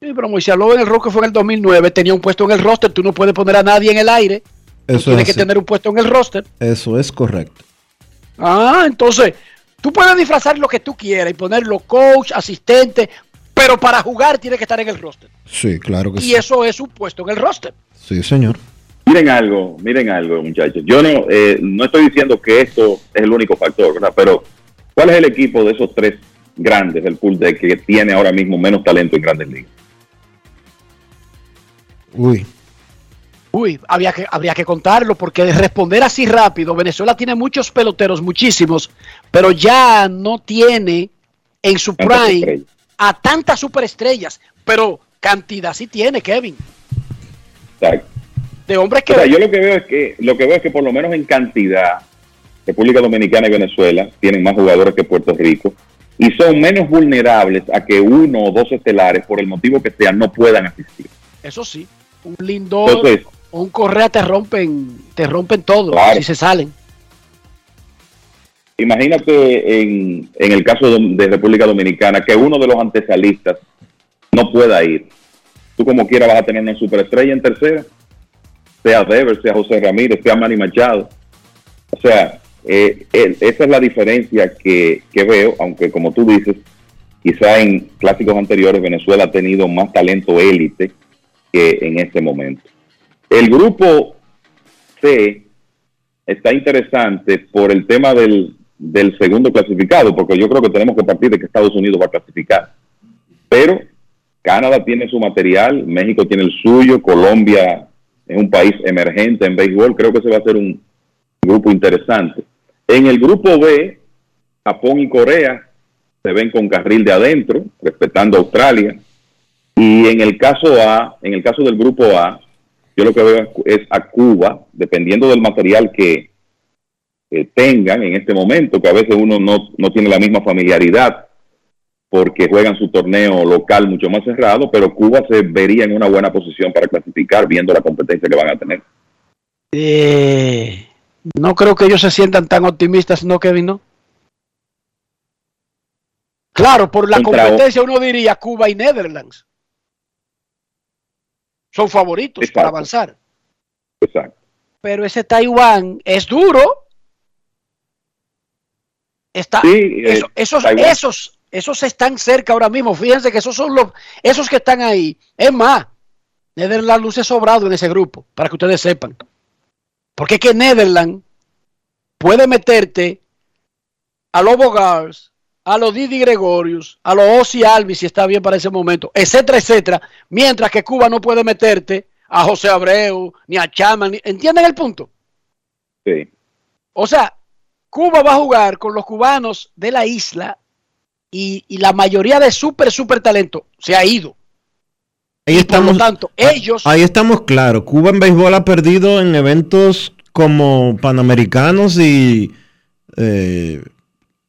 Sí, pero Moisés Aló en el rock que fue en el 2009 tenía un puesto en el roster. Tú no puedes poner a nadie en el aire. Eso tienes es que así. tener un puesto en el roster. Eso es correcto. Ah, entonces, Tú puedes disfrazar lo que tú quieras y ponerlo coach, asistente, pero para jugar tiene que estar en el roster. Sí, claro que Y sí. eso es un puesto en el roster. Sí, señor. Miren algo, miren algo, muchachos. Yo no, eh, no estoy diciendo que esto es el único factor, ¿verdad? Pero, ¿cuál es el equipo de esos tres grandes del pool de que tiene ahora mismo menos talento en grandes ligas? Uy. Uy, había que, habría que contarlo porque de responder así rápido, Venezuela tiene muchos peloteros, muchísimos, pero ya no tiene en su prime a tantas superestrellas, pero cantidad sí tiene, Kevin, Exacto. de hombres que... O sea, yo lo que veo es que lo que veo es que por lo menos en cantidad República Dominicana y Venezuela tienen más jugadores que Puerto Rico y son menos vulnerables a que uno o dos estelares por el motivo que sea no puedan asistir. Eso sí, un Lindor Entonces, un Correa te rompen, te rompen todo Claro. si se salen. imagínate en, en el caso de, República Dominicana que uno de los antesalistas no pueda ir. Tú como quiera vas a tener una superestrella en tercera, sea Devers, sea José Ramírez, sea Manny Machado. O sea, eh, eh, esa es la diferencia que, que veo, aunque como tú dices, quizá en clásicos anteriores Venezuela ha tenido más talento élite que en este momento. El grupo C está interesante por el tema del, segundo clasificado, porque yo creo que tenemos que partir de que Estados Unidos va a clasificar. Pero Canadá tiene su material, México tiene el suyo, Colombia es un país emergente en béisbol, creo que ese va a ser un grupo interesante. En el grupo B, Japón y Corea se ven con carril de adentro, respetando a Australia. Y en el caso A, en el caso del grupo A, yo lo que veo es a Cuba, dependiendo del material que, tengan en este momento, que a veces uno no, no tiene la misma familiaridad porque juegan su torneo local mucho más cerrado, pero Cuba se vería en una buena posición para clasificar viendo la competencia que van a tener. Eh, no creo que ellos se sientan tan optimistas, ¿no, Kevin? ¿no? Claro, por la Contra- competencia uno diría Cuba y Netherlands. Son favoritos para avanzar. Exacto. Pero ese Taiwán es duro. Está, Sí, eh, eso- esos, Taiwán. esos, esos están cerca ahora mismo. Fíjense que esos son los, esos que están ahí. Es más, Netherlands luce sobrado en ese grupo, para que ustedes sepan. Porque es que Netherlands puede meterte a los Bogars, a los Didi Gregorius, a los Ozzy Alvis, si está bien para ese momento, etcétera, etcétera, mientras que Cuba no puede meterte a José Abreu, ni a Chama, ni- ¿entienden el punto? Sí. O sea, Cuba va a jugar con los cubanos de la isla y, y la mayoría de súper, súper talento se ha ido. Ahí Por estamos, lo tanto, ellos, ahí estamos claros. Cuba en béisbol ha perdido en eventos como Panamericanos y eh,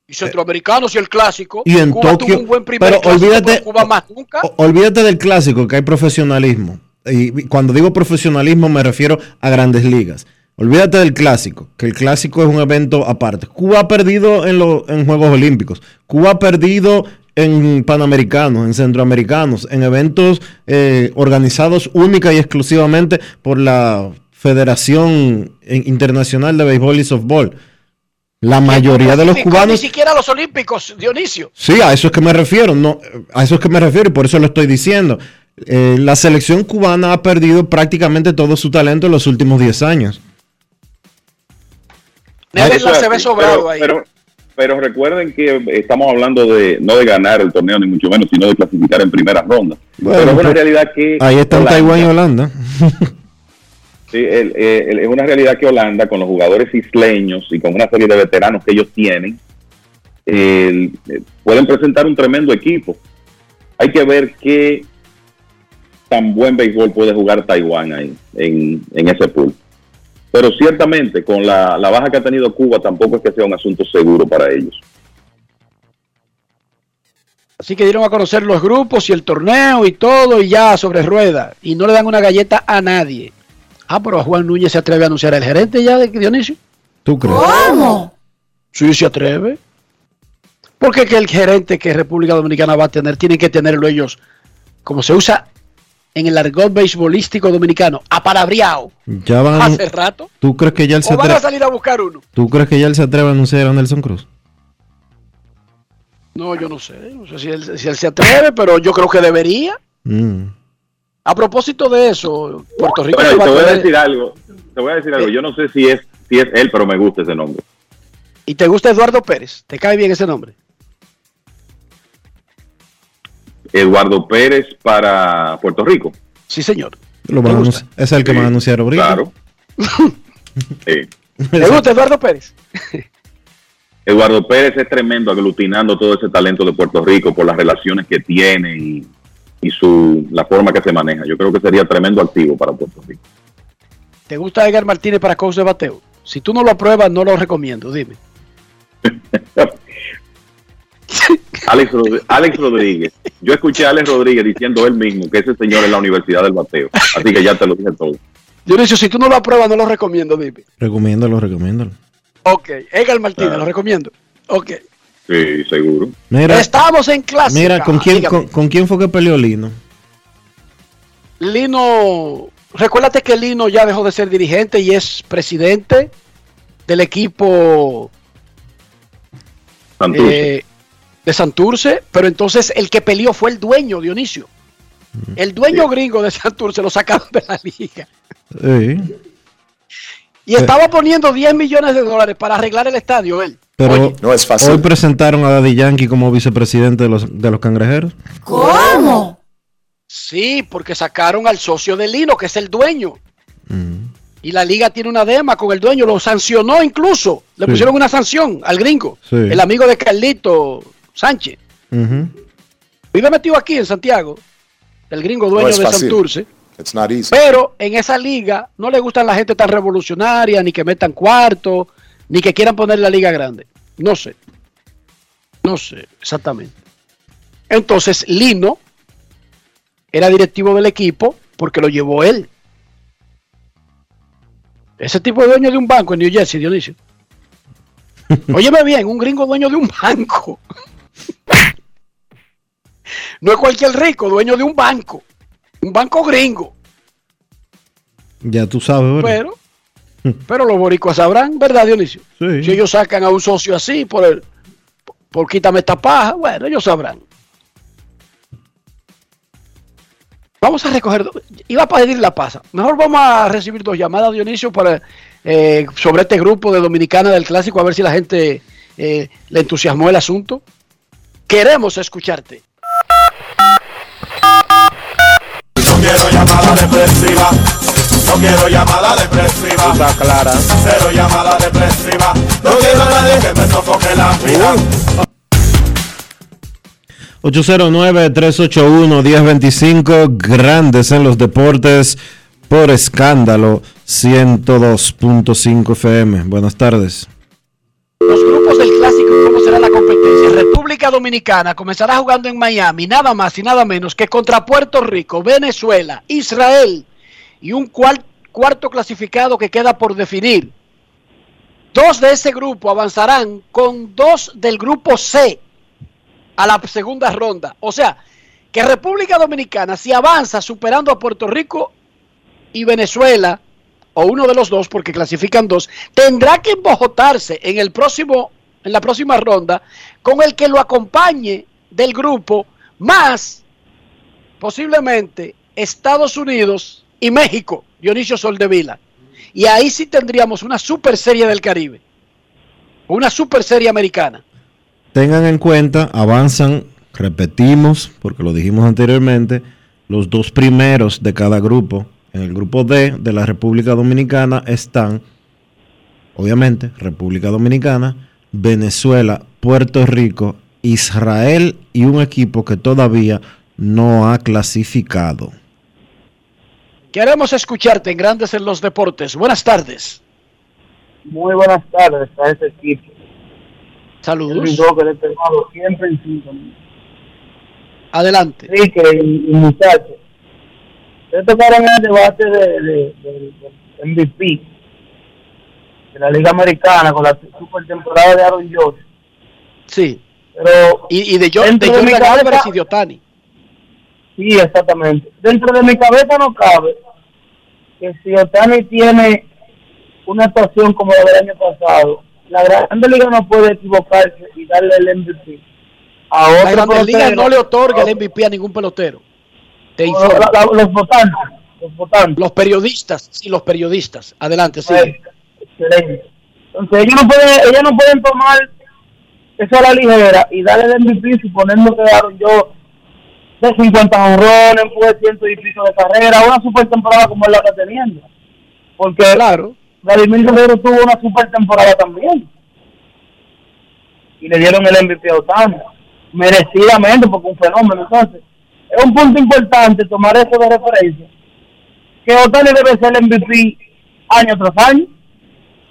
y centroamericanos y el clásico, y en Cuba Tokio. tuvo un buen primer Pero clásico, olvídate, pero Cuba más nunca. olvídate del clásico, que hay profesionalismo. Y cuando digo profesionalismo me refiero a grandes ligas. Olvídate del clásico, que el clásico es un evento aparte. Cuba ha perdido en, los en Juegos Olímpicos. Cuba ha perdido en Panamericanos, en Centroamericanos, en eventos eh, organizados única y exclusivamente por la Federación Internacional de Béisbol y Softball. La mayoría de los cubanos Ni siquiera a los Olímpicos, Dionisio. Sí, a eso es que me refiero, no, a eso es que me refiero y por eso lo estoy diciendo. Eh, la selección cubana ha perdido prácticamente todo su talento en los últimos 10 años. Se ve sobrado pero, ahí. Pero, pero recuerden que estamos hablando de no de ganar el torneo ni mucho menos, sino de clasificar en primera ronda. Bueno, pero es una pues, realidad que Ahí están Holanda- Taiwán y Holanda. Sí, eh, es una realidad que Holanda, con los jugadores isleños y con una serie de veteranos que ellos tienen, eh, pueden presentar un tremendo equipo. Hay que ver qué tan buen béisbol puede jugar Taiwán ahí, en, en ese pool. Pero ciertamente, con la, la baja que ha tenido Cuba, tampoco es que sea un asunto seguro para ellos. Así que dieron a conocer los grupos y el torneo y todo y ya sobre rueda. Y no le dan una galleta a nadie. Ah, pero a Juan Núñez se atreve a anunciar el gerente ya de Dionisio. ¿Tú crees? ¿Cómo? Sí, se atreve. Porque que el gerente que República Dominicana va a tener, tienen que tenerlo ellos, como se usa en el argot beisbolístico dominicano, apalabriado. Ya van. Hace rato. ¿Tú crees que ya él se O van a atreve? salir a buscar uno. ¿Tú crees que ya él se atreve a anunciar a Nelson Cruz? No, yo no sé. No sé si él, si él se atreve, pero yo creo que debería. Mm. A propósito de eso, Puerto Rico va te voy a tener- decir algo. Te voy a decir algo. Yo no sé si es, si es él, pero me gusta ese nombre. ¿Y te gusta Eduardo Pérez? ¿Te cae bien ese nombre? Eduardo Pérez para Puerto Rico. Sí, señor. Lo van a anunci- es el que van a anunciar ahorita. Claro. Sí. ¿Te gusta Eduardo Pérez? Eduardo Pérez es tremendo aglutinando todo ese talento de Puerto Rico por las relaciones que tiene y, y su la forma que se maneja. Yo creo que sería tremendo activo para Puerto Rico. ¿Te gusta Edgar Martínez para coach de bateo? Si tú no lo apruebas, no lo recomiendo, dime. Alex, Rod- Alex Rodríguez. Yo escuché a Alex Rodríguez diciendo él mismo que ese señor es la Universidad del Bateo. Así que ya te lo dije todo. Dionisio, si tú no lo apruebas, no lo recomiendo, dime. Recomiéndalo, recomiéndalo. Ok, Edgar Martínez, Claro. lo recomiendo. Ok. Sí, seguro. Mira, Estamos en clase. mira ¿con, quién, con, con quién fue que peleó Lino? Lino, recuérdate que Lino ya dejó de ser dirigente y es presidente del equipo Santurce. eh, de Santurce, pero entonces el que peleó fue el dueño, Dionisio. El dueño gringo de Santurce lo sacaron de la liga. Sí. Y estaba poniendo 10 millones de dólares para arreglar el estadio él. Pero No es fácil. hoy presentaron a Daddy Yankee como vicepresidente de los, de los cangrejeros. ¿Cómo? Sí, porque sacaron al socio de Lino, que es el dueño. Y la liga tiene una dema con el dueño, lo sancionó incluso. Le Sí. pusieron una sanción al gringo, Sí. el amigo de Carlito Sánchez. Vive metido aquí en Santiago, el gringo No dueño es de fácil. Santurce. It's not easy. Pero en esa liga no le gustan la gente tan revolucionaria, ni que metan cuarto, ni que quieran poner la liga grande. No sé. No sé exactamente. Entonces, Lino era directivo del equipo porque lo llevó él. Ese tipo de dueño de un banco en New Jersey, Dionisio. Óyeme bien, un gringo dueño de un banco. No es cualquier rico, dueño de un banco. Un banco gringo. Ya tú sabes, ¿verdad? Pero, pero los boricuas sabrán, ¿verdad, Dionisio? Sí. Si ellos sacan a un socio así por el, por quítame esta paja, bueno, ellos sabrán. Vamos a recoger, iba a pedir la pasa. Mejor vamos a recibir dos llamadas, Dionisio, para, eh, sobre este grupo de Dominicana del Clásico, a ver si la gente eh, le entusiasmó el asunto. Queremos escucharte. No quiero llamada depresiva. No quiero llamada depresiva. Está clara. Cero llamada depresiva. No quiero a nadie que me sofoque la vida. 809-381-1025, grandes en los deportes, por escándalo, 102.5 FM. Buenas tardes. Los grupos del clásico, ¿cómo será la competencia? República Dominicana comenzará jugando en Miami, nada más y nada menos que contra Puerto Rico, Venezuela, Israel y un cuarto clasificado que queda por definir. Dos de ese grupo avanzarán con dos del grupo C a la segunda ronda. O sea, que República Dominicana, si avanza superando a Puerto Rico y Venezuela, o uno de los dos, porque clasifican dos, tendrá que embojotarse en el próximo, en la próxima ronda, con el que lo acompañe del grupo, más posiblemente Estados Unidos y México, Dionisio Soldevila. Y ahí sí tendríamos una super serie del Caribe, una super serie americana. Tengan en cuenta, avanzan, repetimos, porque lo dijimos anteriormente, los dos primeros de cada grupo. En el grupo D de la República Dominicana están, obviamente, República Dominicana, Venezuela, Puerto Rico, Israel y un equipo que todavía no ha clasificado. Queremos escucharte en Grandes en los Deportes. Buenas tardes. Muy buenas tardes a ese equipo. Saludos. Que siempre en sintonía. Adelante. Enrique y, y muchachos. Ustedes tocaron el debate de, de- del del MVP de la Liga Americana con la super temporada de Aaron George. Sí. Pero Y, y de, Yo- de de Jordan Álvarez y de Otani. Sí, exactamente. Dentro de mi cabeza no cabe que si Otani tiene una actuación como la del año pasado, la Grande Liga no puede equivocarse y darle el MVP. a La otro Grandes Ligas pelotero. no le otorga el MVP a ningún pelotero. Te La- informo. la- los votantes. Los votantes. Los periodistas, sí, los periodistas. Adelante, sí. Pues, excelente. Entonces ellos no pueden, ellos no pueden tomar eso a la ligera y darle el MVP suponiendo que daron yo de 50 honrones, pues ciento y pico de carrera, una super temporada como él la está teniendo. Porque claro. Vladimir Guerrero tuvo una super temporada también. Y le dieron el MVP a Otani. Merecidamente, porque un fenómeno. Entonces, es un punto importante tomar eso de referencia. Que Otani debe ser el MVP año tras año.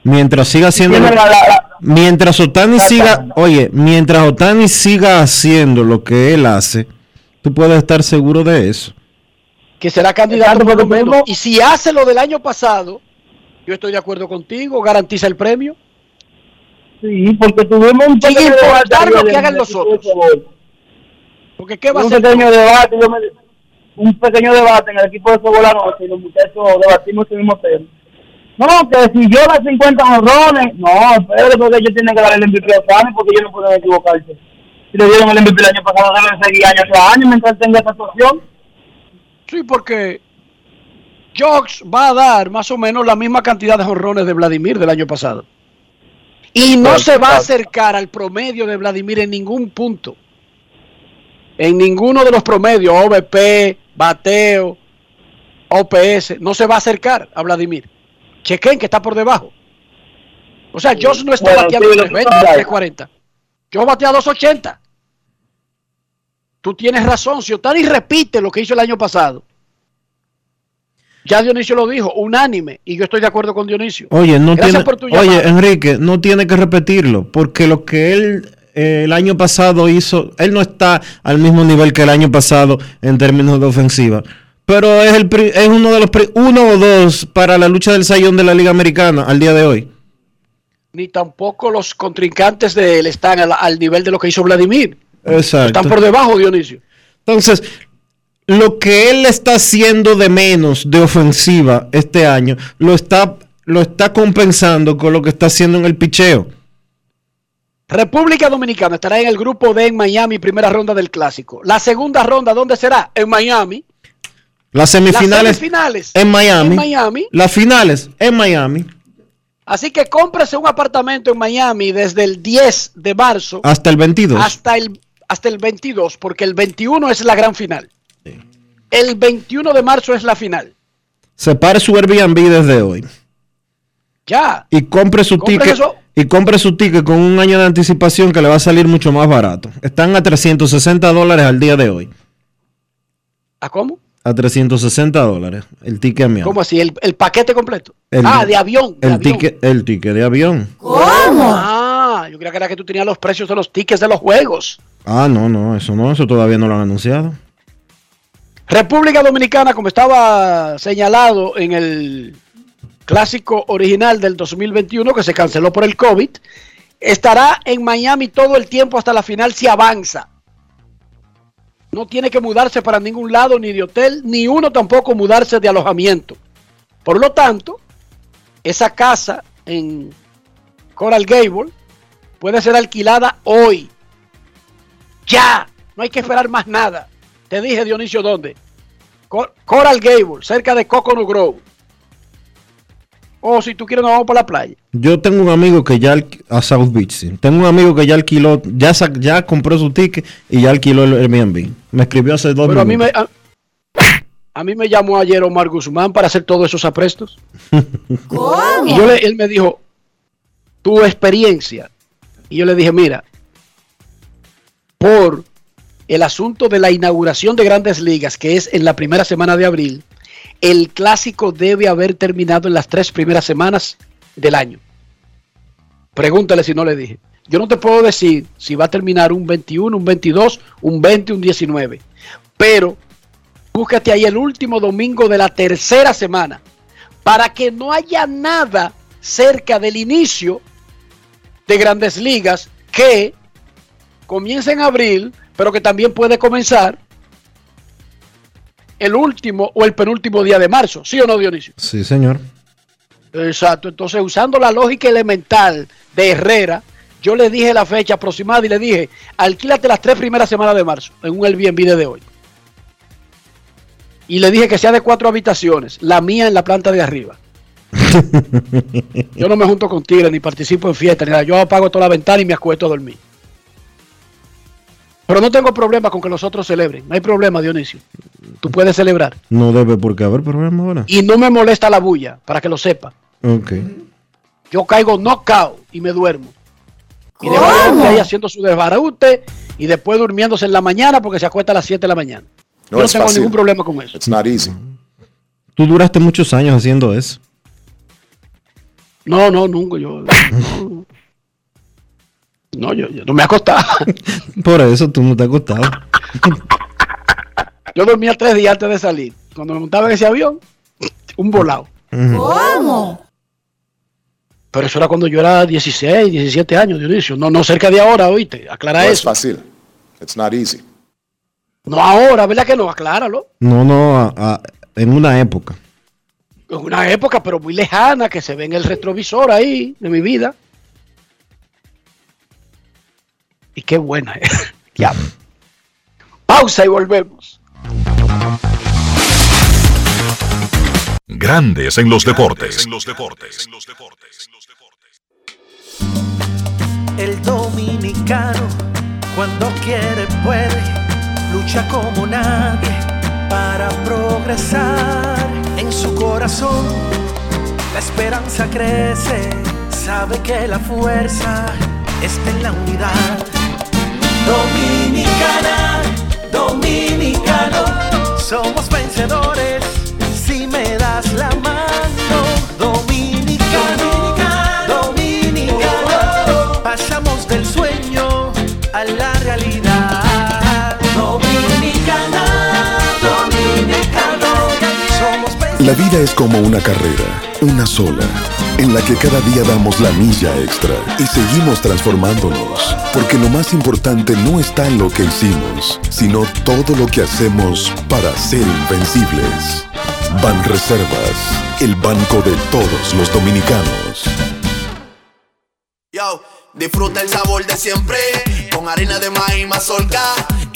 Mientras siga la- la- la- mientras Otani siga, oye, mientras Otani siga haciendo lo que él hace, tú puedes estar seguro de eso. que será candidato por lo menos. Y si hace lo del año pasado, yo estoy de acuerdo contigo, garantiza el premio. Sí, porque tuvimos un Sin pequeño importar debate lo que hagan los el otros. Porque qué va a un ser. pequeño debate, yo me- un pequeño debate en el equipo de Sobol anoche y los muchachos debatimos ese mismo tema. No, que si yo las 50 honrones, no, espérate, porque ellos tienen que dar el MVP a porque ellos no pueden equivocarse. Si le dieron el MVP el año pasado, deben seguir año tras año mientras tenga esta situación. Sí, porque Jox va a dar más o menos la misma cantidad de jonrones de Vladimir del año pasado. Y no se va a acercar al promedio de Vladimir en ningún punto. En ninguno de los promedios, OVP, bateo, OPS, no se va a acercar a Vladimir. Chequen que está por debajo. O sea, Josh no está Bueno, bateando sí, lo 320, que pasa es- 340. Yo batea 280. Tú tienes razón. Si Otani repite lo que hizo el año pasado, ya Dionisio lo dijo, unánime, y yo estoy de acuerdo con Dionisio. Oye, no Gracias tiene, por tu oye. Enrique, no tiene que repetirlo, porque lo que él eh, el año pasado hizo, él no está al mismo nivel que el año pasado en términos de ofensiva, pero es el es uno de los uno o dos para la lucha del sayón de la Liga Americana al día de hoy. Ni tampoco los contrincantes de él están al, al nivel de lo que hizo Vladimir. Exacto. Están por debajo, Dionisio. Entonces, lo que él está haciendo de menos de ofensiva este año, lo está, lo está compensando con lo que está haciendo en el picheo. República Dominicana estará en el grupo D en Miami, primera ronda del clásico. La segunda ronda, ¿dónde será? En Miami. Las semifinales, Las semifinales en Miami. en Miami. Las finales en Miami. Así que cómprese un apartamento en Miami desde el 10 de marzo Hasta el 22. hasta el, hasta el 22, porque el 21 es la gran final. El 21 de marzo es la final. Separe su Airbnb desde hoy. Ya. Y compre su Compre ticket. eso. Y compre su ticket con un año de anticipación que le va a salir mucho más barato. Están a 360 dólares al día de hoy. ¿A cómo? A 360 dólares el ticket a Miami. ¿Cómo así? ¿El, el paquete completo? El- ah, de avión. de El avión. ticket, el ticket de avión. Ah, yo creía que era que tú tenías los precios de los tickets de los juegos. Ah, no, no, eso no, eso todavía no lo han anunciado. República Dominicana, como estaba señalado en el clásico original del 2021 que se canceló por el COVID, estará en Miami todo el tiempo hasta la final si avanza. No tiene que mudarse para ningún lado, ni de hotel, ni uno tampoco mudarse de alojamiento. Por lo tanto, esa casa en Coral Gable puede ser alquilada hoy. Ya, no hay que esperar más nada. Te dije, Dionisio, ¿dónde? Cor- Coral Gable, cerca de Coconut Grove. O si tú quieres, nos vamos para la playa. Yo tengo un amigo que ya a South Beach, sí. Tengo un amigo que ya alquiló, ya sa- ya compró su ticket y ya alquiló el Airbnb. Me escribió hace dos Pero a mí, me, minutos. a, a mí me llamó ayer Omar Guzmán para hacer todos esos aprestos. Y yo le, él me dijo, tu experiencia. Y yo le dije, mira, por el asunto de la inauguración de grandes ligas, que es en la primera semana de abril, el clásico debe haber terminado en las tres primeras semanas del año. Pregúntale si no le dije. Yo no te puedo decir si va a terminar un 21, un 22, un 20, un 19. Pero búscate ahí el último domingo de la tercera semana para que no haya nada cerca del inicio de grandes ligas que comienza en abril, pero que también puede comenzar el último o el penúltimo día de marzo. ¿Sí o no, Dionisio? Sí, señor. Exacto. Entonces, usando la lógica elemental de Herrera, Yo le dije la fecha aproximada y le dije, alquílate las tres primeras semanas de marzo en un Airbnb desde hoy. Y le dije que sea de cuatro habitaciones, la mía en la planta de arriba. Yo no me junto con tigres ni participo en fiestas ni nada. Yo apago toda la ventana y me acuesto a dormir. Pero no tengo problema con que los otros celebren. No hay problema, Dionisio. Tú puedes celebrar. No debe por qué haber problema ahora. Y no me molesta la bulla, para que lo sepa. Ok. Yo caigo knockout y me duermo. Y dejo a la gente ahí haciendo su desbaraute y después durmiéndose en la mañana porque se acuesta a las 7 de la mañana. No Yo no tengo fácil. ningún problema con eso. It's not easy. Tú duraste muchos años haciendo eso. No, no, nunca. Yo, no, yo, yo no me acostaba. Por eso tú no te has acostado. Yo dormía tres días antes de salir. Cuando me montaba en ese avión, un volado. ¿Cómo? Pero eso era cuando yo era 16, 17 años, Dionisio. No, no cerca de ahora, oíste. Aclara No es eso. fácil. It's not easy. No ahora, ¿verdad que no? Acláralo. No, no, a- a- en una época. En una época, pero muy lejana, que se ve en el retrovisor ahí de mi vida. Y qué buena es. ya. Pausa y volvemos. Grandes en los deportes. El dominicano, cuando quiere, puede, lucha como nadie para progresar. En su corazón, la esperanza crece, sabe que la fuerza está en la unidad. Dominicana, dominicano, somos vencedores si me das la mano. Dominicano, dominicano, pasamos del sueño a la realidad. Dominicana, dominicano, somos La vida es como una carrera, una sola, en la que cada día damos la milla extra y seguimos transformándonos, porque lo más importante no está en lo que hicimos, sino todo lo que hacemos para ser invencibles. Ban Reservas, el banco de todos los dominicanos. Yo, disfruta el sabor de siempre con harina de maíz mazorca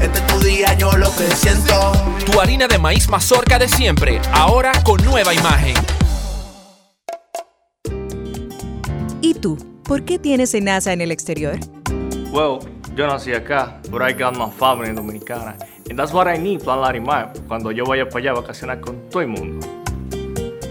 Este es tu día, yo lo que siento. Tu harina de maíz mazorca de siempre, ahora con nueva imagen. ¿Y tú? ¿Por qué tienes enaza en el exterior? Well, yo nací acá, but I got my family dominicana. And that's what I need, Plan Larimar, cuando yo vaya para allá a vacacionar con todo el mundo.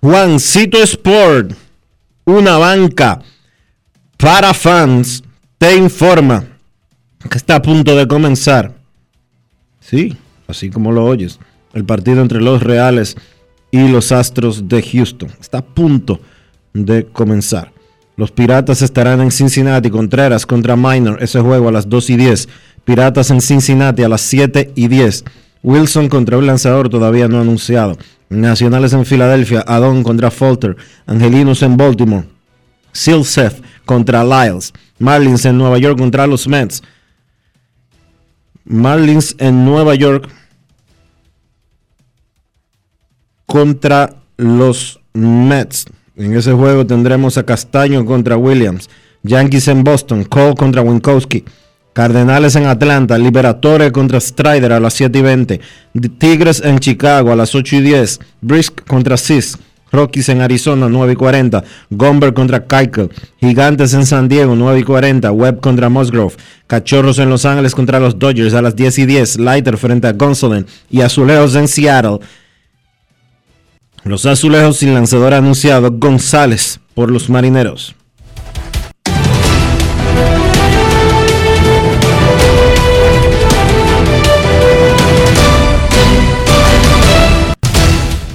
Juancito Sport, una banca para fans, te informa que está a punto de comenzar. Sí, así como lo oyes. El partido entre los Reales y los Astros de Houston. Está a punto de comenzar. Los Piratas estarán en Cincinnati, Contreras contra Minor, ese juego a las 2 y 10. Piratas en Cincinnati a las 7 y 10. Wilson contra un lanzador todavía no anunciado. Nacionales en Filadelfia, Adon contra Falter. Angelinos en Baltimore. Silseth contra Lyles. Marlins en Nueva York contra los Mets. Marlins en Nueva York contra los Mets. En ese juego tendremos a Castaño contra Williams. Yankees en Boston. Cole contra Winkowski. Cardenales en Atlanta. Liberatore contra Strider a las 7 y 20. Tigres en Chicago a las 8 y 10. Brisk contra Cis. Rockies en Arizona 9 y 40. Gomber contra Keuchel. Gigantes en San Diego 9 y 40. Webb contra Musgrove. Cachorros en Los Ángeles contra los Dodgers a las 10 y 10. Lighter frente a Gonsolin. Y Azulejos en Seattle. Los Azulejos sin lanzador anunciado. González por los Marineros.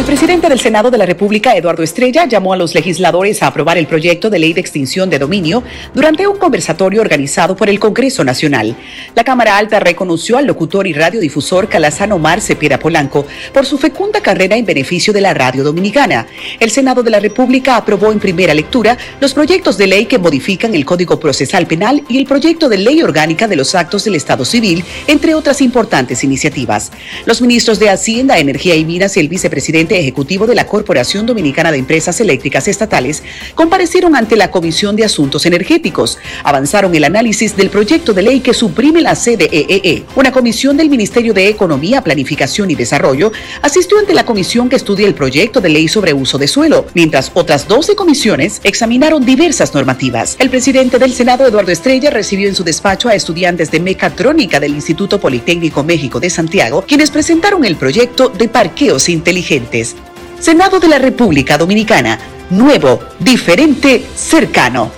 El presidente del Senado de la República, Eduardo Estrella, llamó a los legisladores a aprobar el proyecto de ley de extinción de dominio durante un conversatorio organizado por el Congreso Nacional. La Cámara Alta reconoció al locutor y radiodifusor Calazano Mar Cepeda Polanco por su fecunda carrera en beneficio de la radio dominicana. El Senado de la República aprobó en primera lectura los proyectos de ley que modifican el Código Procesal Penal y el proyecto de ley orgánica de los actos del Estado Civil, entre otras importantes iniciativas. Los ministros de Hacienda, Energía y Minas y el vicepresidente ejecutivo de la Corporación Dominicana de Empresas Eléctricas Estatales comparecieron ante la Comisión de Asuntos Energéticos. Avanzaron el análisis del proyecto de ley que suprime la CDEE. Una comisión del Ministerio de Economía, Planificación y Desarrollo asistió ante la comisión que estudia el proyecto de ley sobre uso de suelo, mientras otras 12 comisiones examinaron diversas normativas. El presidente del Senado, Eduardo Estrella, recibió en su despacho a estudiantes de mecatrónica del Instituto Politécnico México de Santiago, quienes presentaron el proyecto de parqueos inteligentes. Senado de la República Dominicana. Nuevo, diferente, cercano.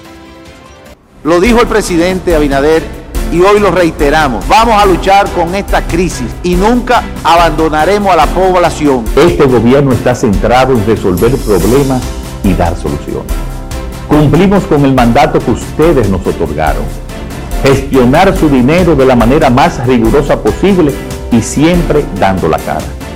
Lo dijo el presidente Abinader y hoy lo reiteramos. Vamos a luchar con esta crisis y nunca abandonaremos a la población. Este gobierno está centrado en resolver problemas y dar soluciones. Cumplimos con el mandato que ustedes nos otorgaron. Gestionar su dinero de la manera más rigurosa posible y siempre dando la cara.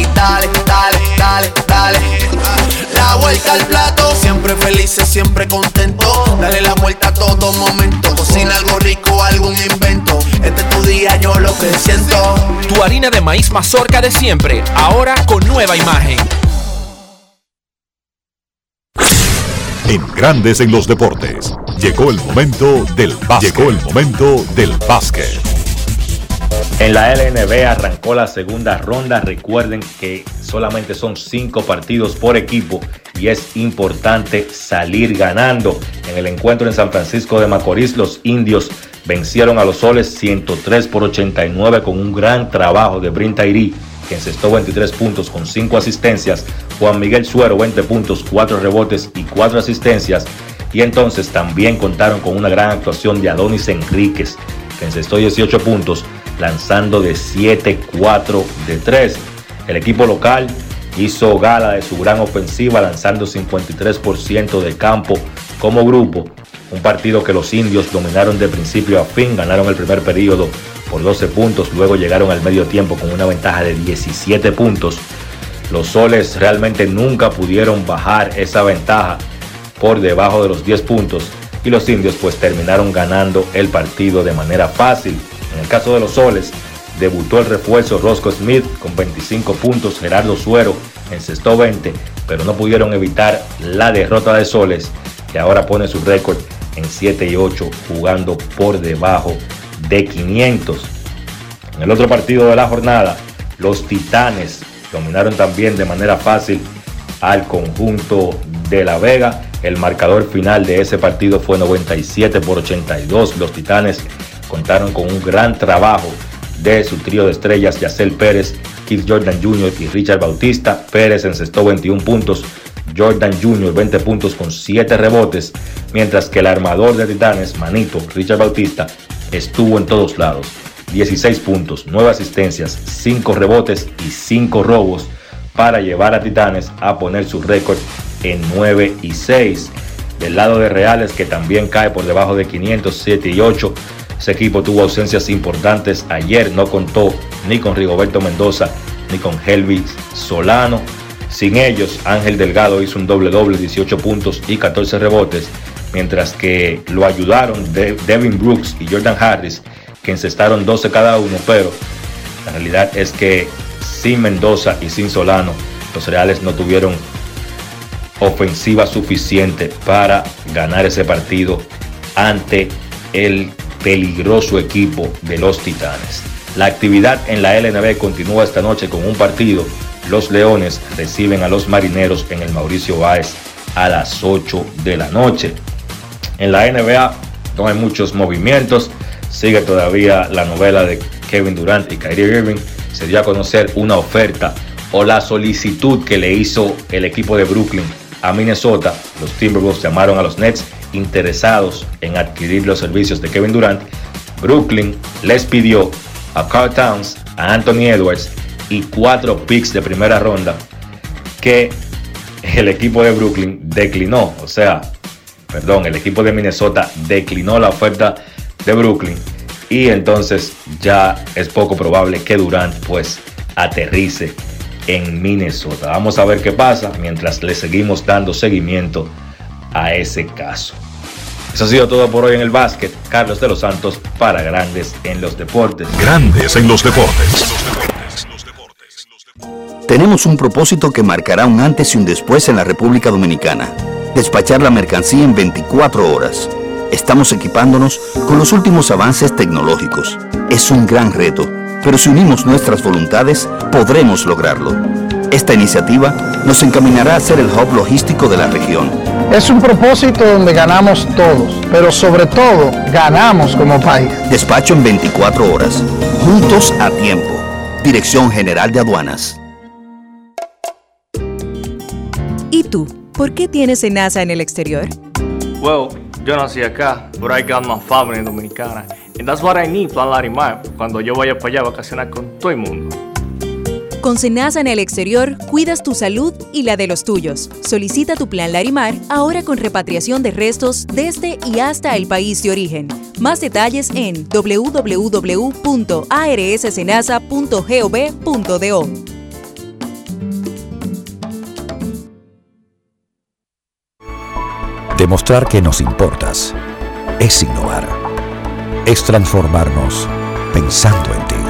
y dale, dale, dale, dale. La vuelta al plato, siempre felices, siempre contento. Dale la vuelta a todo momento. Cocina algo rico, algún invento. Este es tu día, yo lo que siento. Tu harina de maíz mazorca de siempre, ahora con nueva imagen. En Grandes en los deportes, llegó el momento del básquet. Llegó el momento del básquet. En la LNB arrancó la segunda ronda. Recuerden que solamente son cinco partidos por equipo y es importante salir ganando. En el encuentro en San Francisco de Macorís, los indios vencieron a los soles 103 por 89 con un gran trabajo de Brin Tairí, que encestó 23 puntos con 5 asistencias. Juan Miguel Suero 20 puntos, 4 rebotes y 4 asistencias. Y entonces también contaron con una gran actuación de Adonis Enríquez, que encestó 18 puntos lanzando de 7-4 de 3. El equipo local hizo gala de su gran ofensiva lanzando 53% de campo como grupo. Un partido que los indios dominaron de principio a fin, ganaron el primer periodo por 12 puntos, luego llegaron al medio tiempo con una ventaja de 17 puntos. Los soles realmente nunca pudieron bajar esa ventaja por debajo de los 10 puntos y los indios pues terminaron ganando el partido de manera fácil. En el caso de los soles, debutó el refuerzo Roscoe Smith con 25 puntos, Gerardo Suero encestó 20, pero no pudieron evitar la derrota de soles que ahora pone su récord en 7 y 8 jugando por debajo de 500. En el otro partido de la jornada, los Titanes dominaron también de manera fácil al conjunto de La Vega. El marcador final de ese partido fue 97 por 82. Los Titanes contaron con un gran trabajo de su trío de estrellas, Yacel Pérez, Keith Jordan Jr. y Richard Bautista. Pérez encestó 21 puntos, Jordan Jr. 20 puntos con 7 rebotes, mientras que el armador de Titanes, Manito, Richard Bautista, estuvo en todos lados. 16 puntos, 9 asistencias, 5 rebotes y 5 robos para llevar a Titanes a poner su récord en 9 y 6. Del lado de Reales, que también cae por debajo de 507 y 8, ese equipo tuvo ausencias importantes ayer, no contó ni con Rigoberto Mendoza ni con Helvis Solano. Sin ellos, Ángel Delgado hizo un doble doble, 18 puntos y 14 rebotes, mientras que lo ayudaron Devin Brooks y Jordan Harris, que encestaron 12 cada uno, pero la realidad es que sin Mendoza y sin Solano, los Reales no tuvieron ofensiva suficiente para ganar ese partido ante el peligroso equipo de los Titanes. La actividad en la LNB continúa esta noche con un partido. Los Leones reciben a los Marineros en el Mauricio Báez a las 8 de la noche. En la NBA no hay muchos movimientos. Sigue todavía la novela de Kevin Durant y Kyrie Irving. Se dio a conocer una oferta o la solicitud que le hizo el equipo de Brooklyn a Minnesota. Los Timberwolves llamaron a los Nets interesados en adquirir los servicios de Kevin Durant, Brooklyn les pidió a Carl Towns, a Anthony Edwards y cuatro picks de primera ronda que el equipo de Brooklyn declinó. O sea, perdón, el equipo de Minnesota declinó la oferta de Brooklyn y entonces ya es poco probable que Durant pues aterrice en Minnesota. Vamos a ver qué pasa mientras le seguimos dando seguimiento a ese caso. Eso ha sido todo por hoy en el básquet. Carlos de los Santos para Grandes en los Deportes. Grandes en los Deportes. Tenemos un propósito que marcará un antes y un después en la República Dominicana. Despachar la mercancía en 24 horas. Estamos equipándonos con los últimos avances tecnológicos. Es un gran reto, pero si unimos nuestras voluntades, podremos lograrlo. Esta iniciativa nos encaminará a ser el hub logístico de la región. Es un propósito donde ganamos todos, pero sobre todo ganamos como país. Despacho en 24 horas, juntos a tiempo. Dirección General de Aduanas. ¿Y tú? ¿Por qué tienes NASA en el exterior? Well, yo nací acá, but I got my family dominicana. And that's what I need, Plan Larimar, cuando yo vaya para allá a vacacionar con todo el mundo. Con Senasa en el exterior, cuidas tu salud y la de los tuyos. Solicita tu plan Larimar ahora con repatriación de restos desde y hasta el país de origen. Más detalles en www.arssenasa.gov.do. Demostrar que nos importas es innovar. Es transformarnos pensando en ti.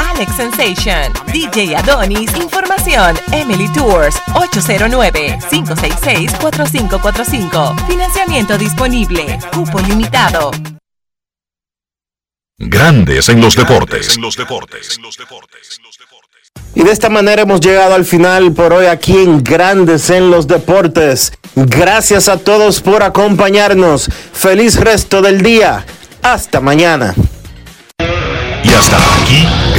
Sensation, DJ Adonis, Información, Emily Tours, 809-566-4545. Financiamiento disponible, cupo limitado. Grandes en los deportes. Y de esta manera hemos llegado al final por hoy aquí en Grandes en los Deportes. Gracias a todos por acompañarnos. Feliz resto del día. Hasta mañana. Y hasta aquí,